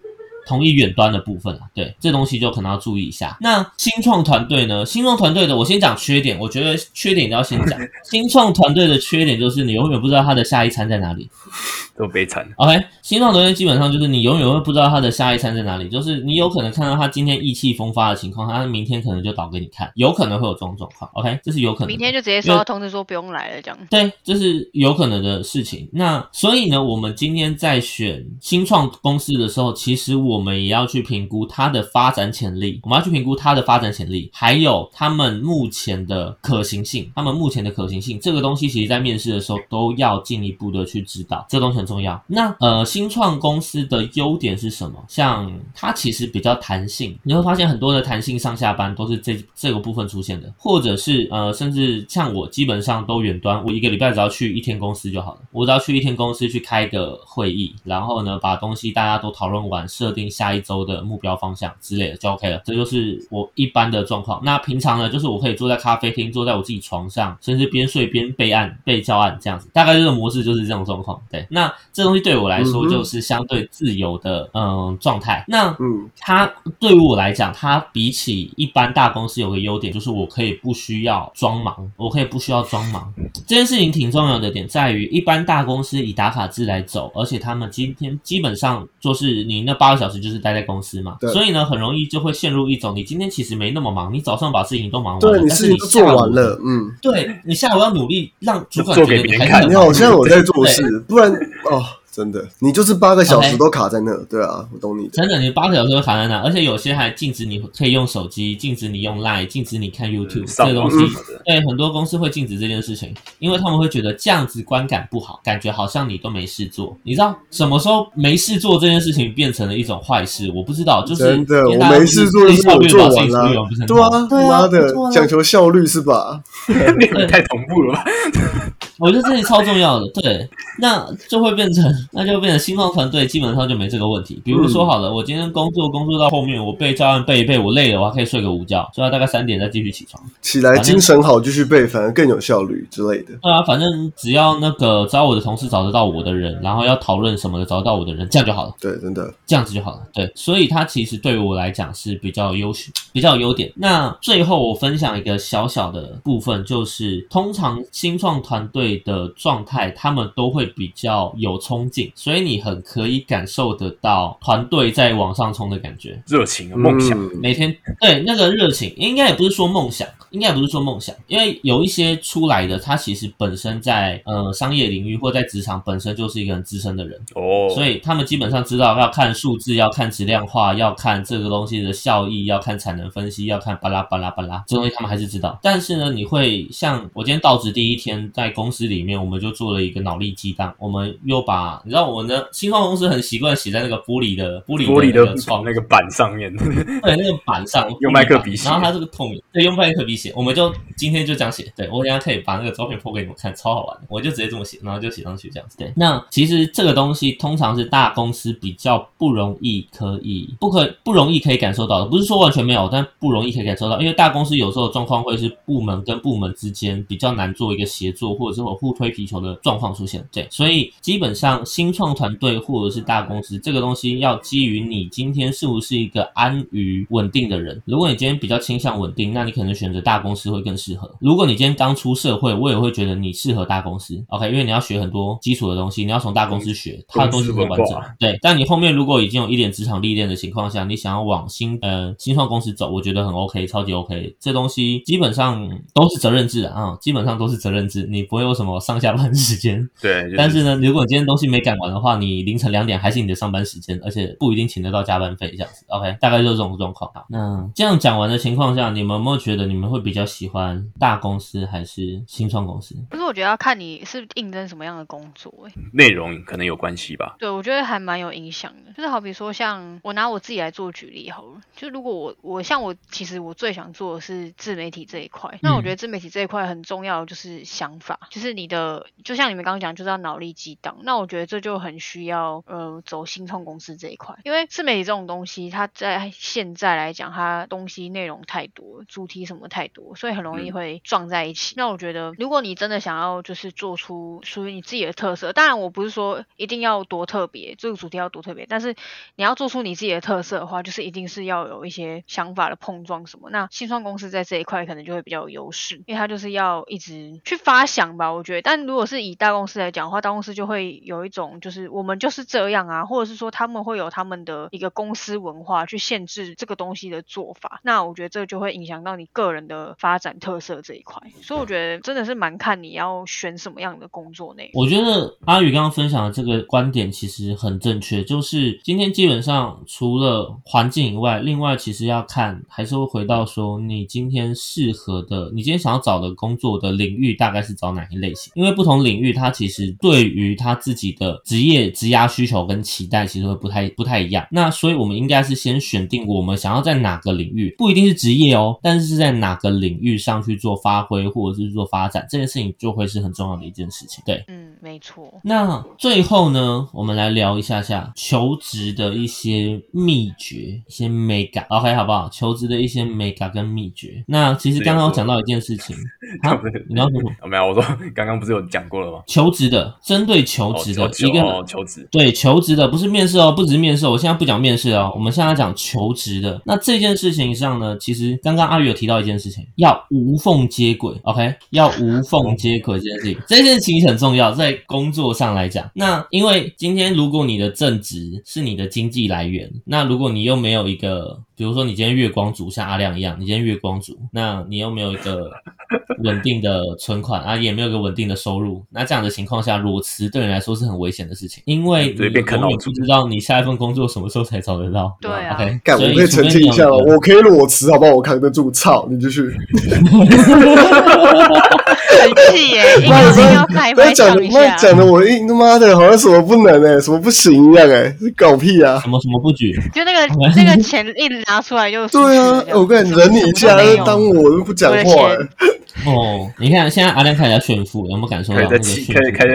同意远端的部分啊，对，这东西就可能要注意一下。那新创团队呢？新创团队的，我先讲缺点，我觉得缺点要先讲。新创团队的缺点就是你永远不知道他的下一餐在哪里。都悲惨。OK，新创团队基本上就是你永远会不知道他的下一餐在哪里，就是你有可能看到他今天意气风发的情况，他明天可能就倒给你看，有可能会有这种状况。OK，这是有可能。明天就直接收到通知说不用来了，这样。对，这是有可能的事情。那所以呢，我们今天在选新创公司的时候，其实我们也要去评估它的发展潜力，我们要去评估它的发展潜力，还有他们目前的可行性。他们目前的可行性这个东西，其实在面试的时候都要进一步的去知道，这个东西很重要。那呃，新创公司的优点是什么？像它其实比较弹性，你会发现很多的弹性上下班都是这这个部分出现的，或者是呃，甚至像我基本上都远端，我一个礼拜只要去一天公司就好了，我只要去一天公司去开个会议，然后呢把东西大家都讨论完，设定下一周的目标方向之类的就 OK 了，这就是我一般的状况。那平常呢，就是我可以坐在咖啡厅，坐在我自己床上，甚至边睡边备案、备教案这样子，大概这个模式就是这种状况。对，那这东西对我来说就是相对自由的嗯状态。那嗯。它对于我来讲，它比起一般大公司有个优点，就是我可以不需要装忙，我可以不需要装忙。这件事情挺重要的点在于，一般大公司以打卡制来走，而且他们今天基本上就是你那八个小时就是待在公司嘛，所以呢，很容易就会陷入一种你今天其实没那么忙，你早上把事情都忙完了，但是你做下午完了，嗯，对你下午要努力让主管做觉得你给别人看。你还是很忙好像我在做事，不然哦，真的，你就是八个小时都卡在那，对啊，我懂你的，真的，你八个小时都卡在那，而且有些还禁止你可以用手机，禁止你用 Line，禁止你看 YouTube、上这个东西对，很多公司会禁止这件事情，因为他们会觉得这样子观感不好，感觉好像你都没事做。你知道什么时候没事做这件事情变成了一种坏事？我不知道，就是没事做就是我做完了，对啊，对啊妈的讲求效率是吧？你们太同步了吧？我觉得这里超重要的，对，那就会变成，那就变成新创团队基本上就没这个问题。比如说好了，我今天工作工作到后面，我背教案背一背，我累了，我还可以睡个午觉，睡到大概三点再继续起床。起来精神好，继续背，反而更有效率之类的。对啊，反正只要那个只要我的同事找得到我的人，然后要讨论什么的找得到我的人，这样就好了。对，真的，这样子就好了。对，所以它其实对于我来讲是比较优秀、比较有优点。那最后我分享一个小小的部分，就是通常新创团队的状态，他们都会比较有冲劲，所以你很可以感受得到团队在往上冲的感觉。热情啊，梦想，嗯每天对那个热情，应该也不是说梦想，应该也不是说梦想，因为有一些出来的，他其实本身在呃商业领域或在职场本身就是一个很资深的人，哦，所以他们基本上知道要看数字，要看质量化，要看这个东西的效益，要看产能分析，要看巴拉巴拉巴拉，这东西他们还是知道。但是呢，你会像我今天到职第一天，在公司里面，我们就做了一个脑力激荡，我们又把你知道我们的新创公司很习惯写在那个玻璃的玻璃玻璃的窗那个板上面，对，那个板上 用麦克笔写然后它这个透明，对，用麦克笔写，我们就今天就这样写。对我等一下可以把那个照片 po 给你们看，超好玩的。我就直接这么写，然后就写上去这样子。对，那其实这个东西通常是大公司比较不容易可以不可不容易可以感受到的，不是说完全没有，但不容易可以感受到，因为大公司有时候状况会是部门跟部门之间比较难做一个协作，或者是有互推皮球的状况出现。对，所以基本上新创团队或者是大公司这个东西要基于你今天是不是一个安于稳定的人。如果你今天比较倾向稳定，那你可能选择大公司会更适合。如果你今天刚出社会，我也会觉得你适合大公司。OK，因为你要学很多基础的东西，你要从大公司学，它的东西很完整。对，但你后面如果已经有一点职场历练的情况下，你想要往新呃新创公司走，我觉得很 OK，超级 OK。这东西基本上都是责任制的啊、基本上都是责任制，你不会有什么上下班时间。对，就但是呢，如果你今天东西没赶完的话，你凌晨两点还是你的上班时间，而且不一定请得到加班费这样子。OK，大概就是这种状况。好，那这样讲完的情况下，你们有没有觉得你们会比较喜欢大公司还是新创公司？不是我觉得要看你是应征什么样的工作、欸，内容可能有关系吧。对我觉得还蛮有影响的。就是好比说，像我拿我自己来做举例好了，就如果我我像我其实我最想做的是自媒体这一块，那我觉得自媒体这一块很重要，就是想法，就是你的，就像你们刚刚讲，就是要脑力激荡。那我觉得这就很需要呃走新创公司这一块，因为自媒体这种东西，它在现在来讲，它东西内容太多，主题什么太多，所以很容易嗯会撞在一起。那我觉得，如果你真的想要就是做出属于你自己的特色，当然我不是说一定要多特别，这个主题要多特别，但是你要做出你自己的特色的话，就是一定是要有一些想法的碰撞什么。那新创公司在这一块可能就会比较有优势，因为它就是要一直去发想吧，我觉得。但如果是以大公司来讲的话，大公司就会有一种就是我们就是这样啊，或者是说他们会有他们的一个公司文化去限制这个东西的做法。那我觉得这就会影响到你个人的发展特色这一块。所以我觉得真的是蛮看你要选什么样的工作内容。我觉得阿宇刚刚分享的这个观点其实很正确，就是今天基本上除了环境以外，另外其实要看还是会回到说你今天适合的，你今天想要找的工作的领域大概是找哪一类型？因为不同领域他其实对于他自己的职业职压需求跟期待其实会不太不太一样。那所以我们应该是先选定我们想要在哪个领域，不一定是职业哦，但是是在哪个领域上去做发挥或者是做发展，这件事情就会是很重要的一件事情。对。嗯，没错。那最后呢，我们来聊一下下求职的一些秘诀、一些美感，OK 好不好？求职的一些美感跟秘诀。那其实刚刚我讲到一件事情，啊，你刚刚说什么？哦没有，我说刚刚不是有讲过了吗？求职的，针对求哦职的、求一个哦求职，对求职的，不是面试哦，不只是面试哦，我现在不讲面试哦，我们现在讲求职的。那这件事情上呢，其实刚刚阿宇有提到一件事情，要无缝接轨，OK，要无缝接轨这件事情，这件事情很重要，在工作上来讲。那因为今天如果你的正职是你的经济来源，那如果你又没有一个，比如说你今天月光族，像阿亮一样，你今天月光族，那你又没有一个 稳定的存款啊，也没有一个稳定的收入，那这样的情况下，裸辞对你来说是很危险的事情，因为对你永远变啃老族不知道你下一份工作什么时候才找得到。对啊 OK，干，所以我可以澄清一下哦，我可以裸辞，好不好？我扛得住。操，你继续。很气耶，应该是要开麦讲的，唱一下。不要讲的，我一他妈的好像什么不能哎、什么不行一样哎、是搞屁啊！什么什么不举，就那个 那个钱一拿出来就对啊，我跟你忍你一下，当我不讲话、欸。哦，你看现在阿亮开始在炫富，有没有感受到可以在那个炫富气，可以开在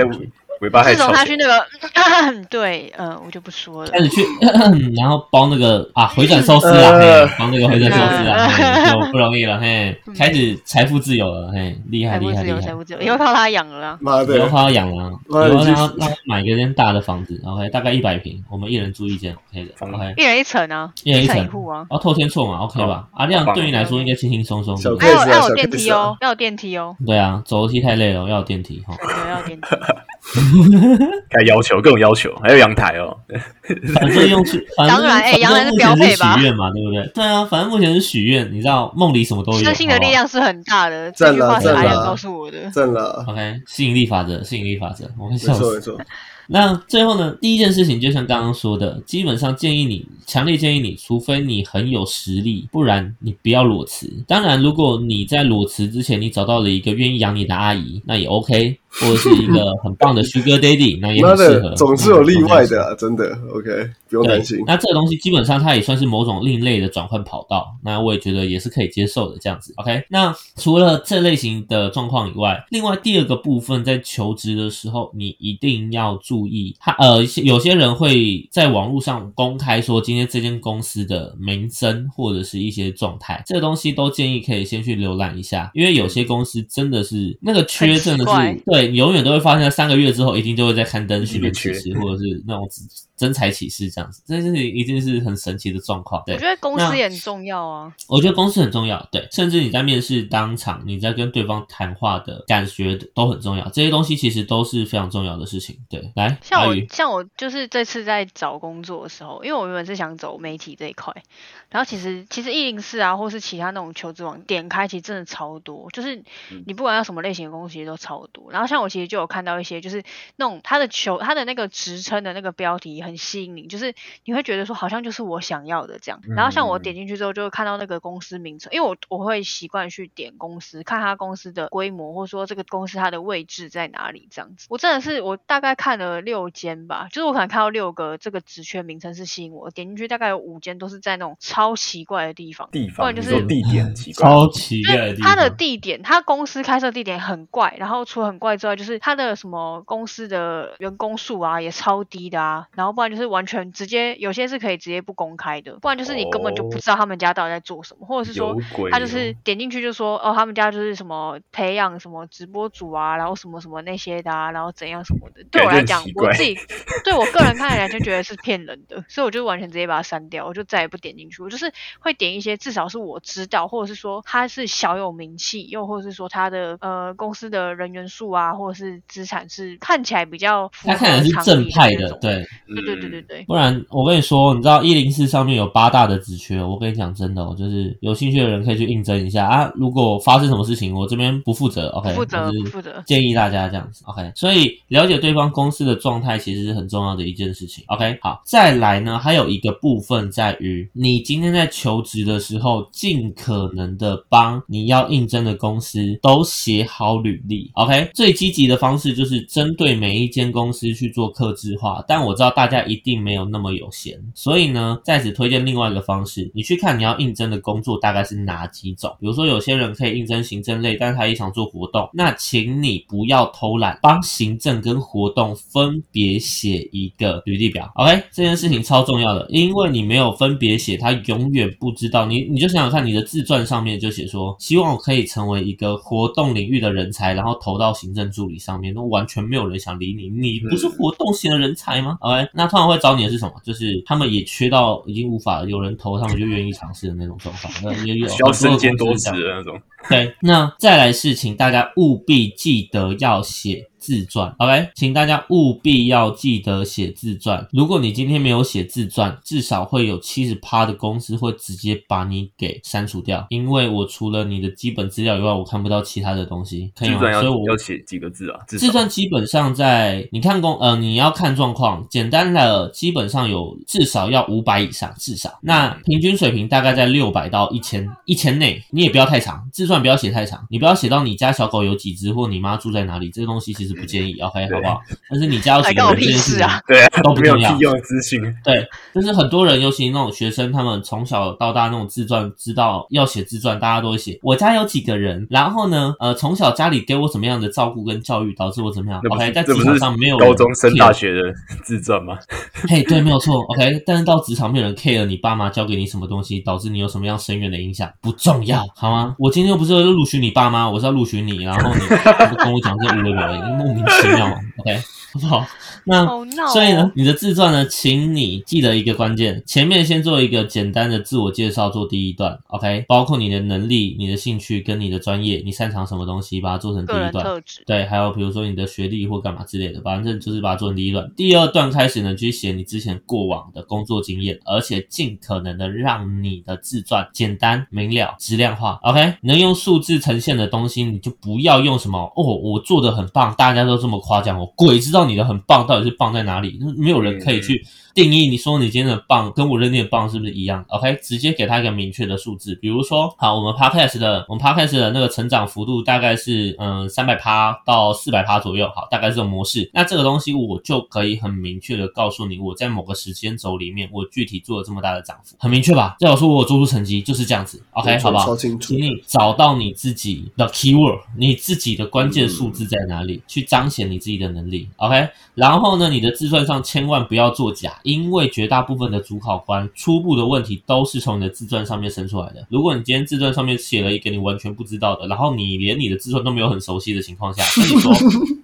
尾巴太自从。他去那个，对，呃，我就不说了开。始去，然后包那个啊回转寿司啊，呃嘿，包那个回转寿司啊，呃嘿 就不容易了，嘿，开始财富自由了，嘿，厉害厉害厉害财。富自由，以后靠他养了以后靠，他养了，以后让他让他买一间大的房子，OK，大概一百平，我们一人住一间，OK 的，OK，一人一层啊，层一人一层一户啊。哦，透天厝嘛，OK 吧？阿亮好棒对你来说应该轻轻松松，小对不对还有要有电梯哦，要有电梯哦，对啊，走楼梯太累了，要有电梯哈。该要求各种要求，还有阳台哦。反正用去，反正当然哎阳台是目前标配吧许愿嘛，对不对？对啊，反正目前是许愿，你知道梦里什么都有。相信的力量是很大的，这赞句话是赞啦阿亮告诉我的。赞了，好不好。OK，吸引力法则，吸引力法则，我会笑死。错没错，那最后呢，第一件事情就像刚刚说的，基本上建议你，强烈建议你，除非你很有实力，不然你不要裸辞。当然，如果你在裸辞之前，你找到了一个愿意养你的阿姨，那也 OK，或者是一个很棒的 Sugar Daddy，那也很适合。的，总是有例外嗯的啊，真的。OK，不用担心，。那这个东西基本上它也算是某种另类的转换跑道，那我也觉得也是可以接受的这样子。OK，那除了这类型的状况以外，另外第二个部分在求职的时候，你一定要注意，他呃有些人会在网络上公开说今天这间公司的名声或者是一些状态，这个东西都建议可以先去浏览一下，因为有些公司真的是那个缺很真的是对，你永远都会发现三个月之后一定就会在刊登询问启缺失或者是那种真才启事这样子，这是一定是很神奇的状况。对我觉，得公司也很重要啊。我觉得公司很重要，对，甚至你在面试当场，你在跟对方谈话的感觉都很重要，这些东西其实都是非常重要的事情。对，来，像我，像我就是这次在找工作的时候，因为我原本是想走媒体这一块，然后其实其实一零四啊，或是其他那种求职网点开，其实真的超多，就是嗯你不管要什么类型的公司，其实都超多。然后像我其实就有看到一些，就是那种他的求他的那个职称的那个标题很吸引你，就是你会觉得说好像就是我想要的这样。然后像我嗯点进去之后，就会看到那个公司名称，因为我我会习惯去点公司，看他公司的规模，或者说这个公司它的位置在哪里这样子。我真的是我大概看了了六间吧，就是我可能看到六个这个职缺名称是吸引我，点进去大概有五间都是在那种超奇怪的地方。地方，不然就是地点很奇怪，超奇怪的地方。它的地点，它公司开设地点很怪，然后除了很怪之外，就是它的什么公司的员工数啊也超低的啊，然后不然就是完全直接有些是可以直接不公开的，不然就是你根本就不知道他们家到底在做什么，或者是说他就是哦点进去就说哦他们家就是什么培养什么直播主啊，然后什么什么那些的啊，然后怎样什么的，对我来讲我自己对我个人看起来就觉得是骗人的，所以我就完全直接把它删掉，我就再也不点进去。我就是会点一些至少是我知道，或者是说他是小有名气，又或者是说他的呃公司的人员数啊，或者是资产是看起来比较符合他看起来是常理正派的，那种。对。对对对对嗯对。不然我跟你说，你知道一零四上面有八大的职缺，我跟你讲真的、哦，就是有兴趣的人可以去应征一下啊。如果发生什么事情，我这边不负责，OK，不负责我是不负责建议大家这样子，OK。所以了解对方公司的状态其实是很重要的一件事情，OK。好，再来呢，还有一个部分在于，你今天在求职的时候，尽可能的帮你要应征的公司都写好履历，OK。最积极的方式就是针对每一间公司去做客制化，但我知道大家一定没有那么有闲，所以呢，在此推荐另外一个方式，你去看你要应征的工作大概是哪几种。比如说，有些人可以应征行政类，但是他也想做活动，那请你不要偷懒，帮行政跟活动分别写一个履历表。OK，这件事情超重要的，因为你没有分别写，他永远不知道你。你就想想看，你的自传上面就写说，希望我可以成为一个活动领域的人才，然后投到行政助理上面，那完全没有人想理你。你不是活动型的人才吗？OK，那通常会找你的是什么？就是他们也缺到已经无法有人投，他们就愿意尝试的那种状况。那也有需要身兼多职的那种。对，那再来是，请大家务必记得要写自传，OK？请大家务必要记得写自传。如果你今天没有写自传，至少会有七十趴的公司会直接把你给删除掉，因为我除了你的基本资料以外，我看不到其他的东西，可以吗？所以我要写几个字啊？自传基本上在你看公呃你要看状况，简单的基本上有至少要五百以上，至少那平均水平大概在六百到一千一千内，你也不要太长，自传不要写太长，你不要写到你家小狗有几只或你妈住在哪里，这个东西其实不建议，OK 好不好？但是你家有几个还关我屁人这件事啊对啊，没有都不重要屁用资讯。对，就是很多人，尤其那种学生，他们从小到大那种自传，知道要写自传，大家都会写我家有几个人，然后呢，呃，从小家里给我怎么样的照顾跟教育，导致我怎么样？OK，在职场上没有高中升大学的自传吗？嘿，对，没有错，OK。但是到职场没有人 care 你爸妈教给你什么东西，导致你有什么样深远的影响，不重要，好吗？我今天又不是要录取你爸妈，我是要录取你，然后你不跟我讲这无为而已，莫名其妙，OK，好不好？那。所以呢，，你的自传呢，请你记得一个关键，前面先做一个简单的自我介绍，做第一段，OK，包括你的能力、你的兴趣跟你的专业，你擅长什么东西，把它做成第一段。对，还有比如说你的学历或干嘛之类的，反正就是把它做成第一段。第二段开始呢，去写你之前过往的工作经验，而且尽可能的让你的自传简单明了、质量化。OK，能用数字呈现的东西，你就不要用什么哦，我做的很棒，大家都这么夸奖我，鬼知道你的很棒到底是棒在哪里？没有人可以去定义你说你今天的棒跟我认定的棒是不是一样？OK，直接给他一个明确的数字，比如说，好，我们 Podcast 的我们 Podcast 的那个成长幅度大概是嗯三百趴到四百趴左右，好，大概是这种模式。那这个东西我就可以很明确的告诉你，我在某个时间轴里面，我具体做了这么大的涨幅，很明确吧？要我说我有做出成绩就是这样子，OK，好不好？超清楚请。你找到你自己的 keyword，你自己的关键数字在哪里，去彰显你自己的能力。OK，然后呢，你的自传上千万不要作假，因为绝大部分的主考官初步的问题都是从你的自传上面生出来的。如果你今天自传上面写了一个你完全不知道的，然后你连你的自传都没有很熟悉的情况下，跟你说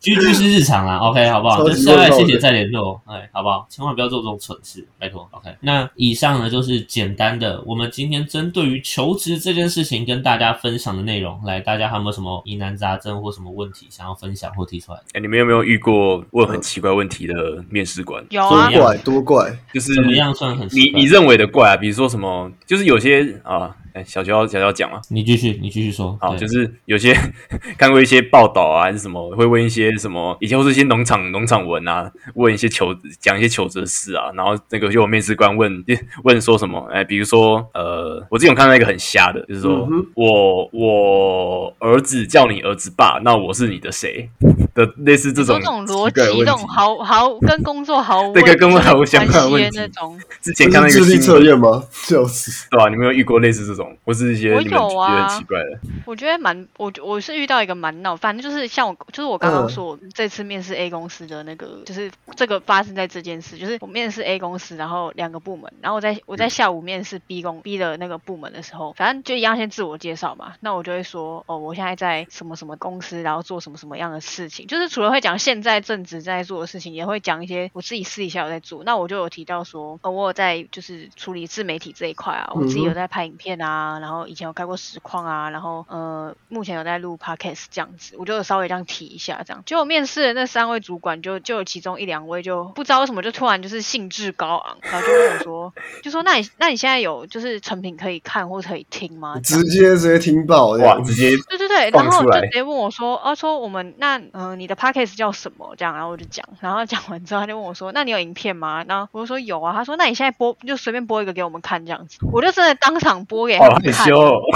居居是日常啊，OK 好不好？超就下来谢谢再联络，哎，好不好？千万不要做这种蠢事，拜托。OK，那以上呢就是简单的我们今天针对于求职这件事情跟大家分享的内容。来，大家还有没有什么疑难杂症或什么问题想要分享或提出来？哎，你们有没有遇过问很奇怪问题的面试官？多有啊，怪多怪，就是怎么样算很奇怪你你认为的怪啊？比如说什么？就是有些啊，哎，小乔小乔讲啊，你继续，你继续说。好，就是有些 看过一些报道啊，还是什么，会问一些什么，以前或是一些农场农场文啊，问一些求讲一些求职的事啊，然后那个就有面试官问问说什么，哎，比如说呃，我之前有看到一个很瞎的，就是说、嗯我我儿子叫你儿子爸，那我是你的谁？的类似这种这种逻辑，这种毫毫跟工作毫无 这个跟我毫无相关的问题那种。之前看到一个新闻，测验吗？笑死！对吧、你们有遇过类似这种，或是一些我你们觉得有啊很奇怪的？我觉得蛮，我我是遇到一个蛮闹，反正就是像我，就是我刚刚嗯说，我这次面试 A 公司的那个，就是这个发生在这件事，就是我面试 A 公司，然后两个部门，然后我在我在下午面试 B 公 B 的那个部门的时候，反正就一样先自我介绍嘛，那我就会说，哦，我现在在什么什么公司，然后做什么什么样的事情，就是除了会讲现在正职在做的事情，也会讲一些我自己私底下有在做。那我就有提到说，哦，我有在就是处理自媒体这一块啊，我自己有在拍影片啊，然后以前有开过实况啊，然后呃，目前有在录 podcast 这样子，我就稍微这样提一下，这样。结果面试的那三位主管就就有其中一两位就不知道为什么就突然就是兴致高昂，然后就问我说，就说那你那你现在有就是成品可以看或可以听吗？直接直接听爆哇，直接对对对，然后就直接问我说，哦，说我们那嗯、呃你的 podcast 叫什么？这样，然后我就讲，然后讲完之后他就问我说，那你有影片吗？然后我就说有啊，他说那你现在播就随便播一个给我们看这样子，我就真的当场播给他好害。羞哦。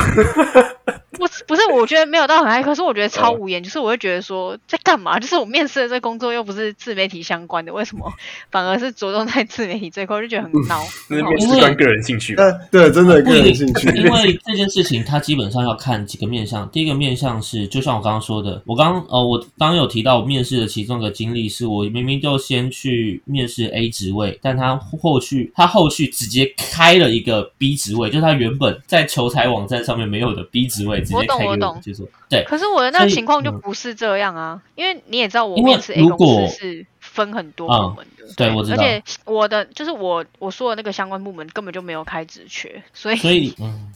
不是不是，我觉得没有到很嗨，可是我觉得超哦无言，就是我会觉得说在干嘛？就是我面试的这个工作又不是自媒体相关的，为什么反而是着重在自媒体这一块？我就觉得很闹。那是很好面试官个人兴趣吧。对，真的个人兴趣。因为这件事情它基本上要看几个面向。第一个面向是，就像我刚刚说的，我刚呃，我刚刚有提到我面试的其中一个经历，是我明明就先去面试 A 职位，但他后续他后续直接开了一个 B 职位，就是他原本在求财网站上面没有的 B 职位，直接开给我懂。就是对。可是我的那个情况就嗯。不是这样啊，因为你也知道我面试 A 公司是分很多嗯部门的，对我知道而且我的就是我我说的那个相关部门根本就没有开职缺，所以所以，嗯，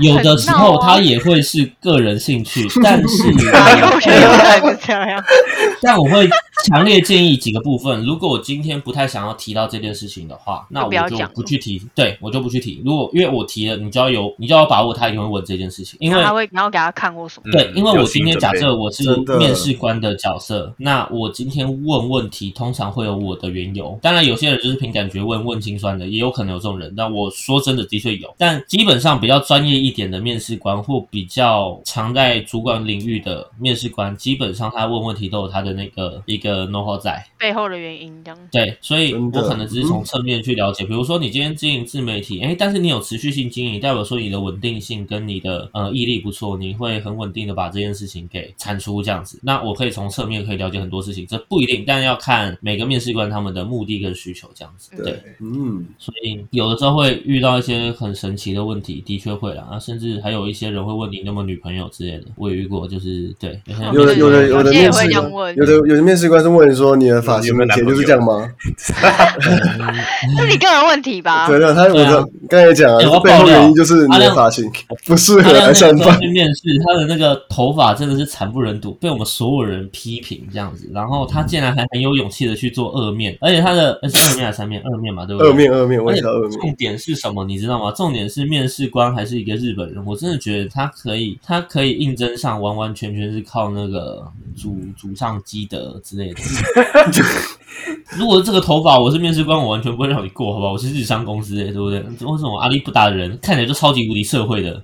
有的时候他也会是个人兴趣，但是哪有我觉得有可能是这样。但我会强烈建议几个部分。如果我今天不太想要提到这件事情的话，那我就就不去提。对我就不去提。如果因为我提了，你就要有，你就要把握他一定会问这件事情。因为他会你要给他看过什么。对，嗯因为我今天假设我是面试官的角色，那我今天问问题，通常会有我的缘由。当然，有些人就是凭感觉问，问心酸的，也有可能有这种人。但我说真的，的确有。但基本上比较专业一点的面试官，或比较常在主管领域的面试官，基本上他问问题都有他的那个一个 know how 在。背后的原因这样。对，所以我可能只是从侧面去了解，比如说你今天经营自媒体，哎，但是你有持续性经营，代表说你的稳定性跟你的呃毅力不错，你会很稳定的把这件事情给产出这样子。那我可以从侧面可以了解很多事情，这不一定，但要看每个面试官他们的目的跟需求这样子。对，嗯，所以有的时候会遇到一些很神奇的问题，的确会啦，啊，甚至还有一些人会问你有没有女朋友之类的，我也遇过，就是对，有的有的有的面试会这样问有的有的面试官是问说你的发型以前就是这样吗？那是你个人问题吧？对对，他我刚才也讲了，背后原因就是你的发型不适合来上班。去面试，他的那个头发真的是惨不忍睹，被我们所有人批评这样子。然后他竟然还很有勇气的去做二面，而且他的呃是二面还是三面？二面嘛，对不对？二面二面，我而且也知道二面。重点是什么？你知道吗？重点是面试官还是一个日本人，我真的觉得他可以，他可以应征上，完完全全是靠那个祖祖上积德之类的。如果这个头发我是面试官，我完全不会让你过，好吧？我是日商公司的，对不对？为什么阿里不达的人看起来就超级无敌社会的？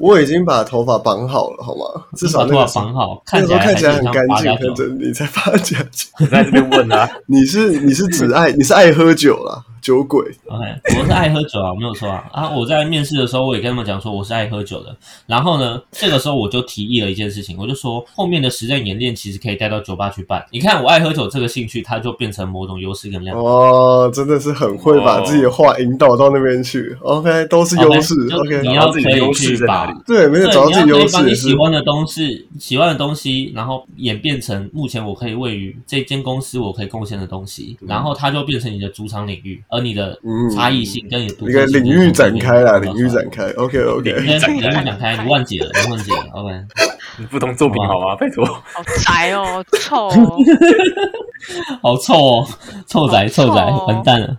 我已经把头发绑好了，好吗？至少头发那个时候绑好，那个时候看起来看起来很干净、很九。整理，才发假酒。我在这边问啊，你是你是只爱你是爱喝酒啦，酒鬼。OK，我是爱喝酒啊，没有错啊。啊，我在面试的时候，我也跟他们讲说我是爱喝酒的。然后呢，这个时候我就提议了一件事情，我就说后面的实战演练其实可以带到酒吧去办。你看我爱喝酒这个兴趣，它就变成某种优势跟亮点。哦，真的是很会把自己的话引导到那边去。OK，都是优势。OK，OK，你要可以自己的优势去把在哪里对，没有，找到自己优你要可以把势你喜。欢的东西、喜欢的东西，然后演变成目前我可以位于这间公司我可以贡献的东西，然后它就变成你的主场领域，而你的嗯差异性跟你的独一个特性领域展开了，领域展开。OK OK，领域展开，你忘记了，你忘记了，OK。你不同作品好吗？拜托，好宅哦，臭哦。好臭哦，臭宅臭臭仔，哦完蛋了。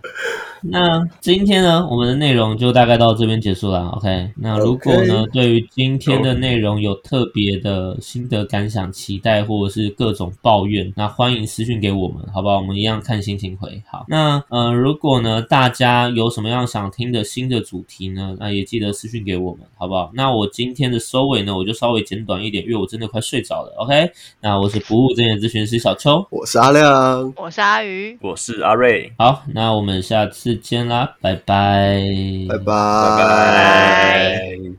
那今天呢，我们的内容就大概到这边结束了。OK，那如果呢对于今天的内容有特别的心得感想、期待或者是各种抱怨，那欢迎私讯给我们，好不好？我们一样看心情回。好，那呃，如果呢大家有什么样想听的新的主题呢，那也记得私讯给我们，好不好？那我今天的收尾呢，我就稍微简短一点，因为我真的快睡着了。OK，那我是不务正业咨询师小邱。我是阿亮，我是阿鱼，我是阿瑞，好，那我们下次见啦，拜拜，拜拜，拜拜。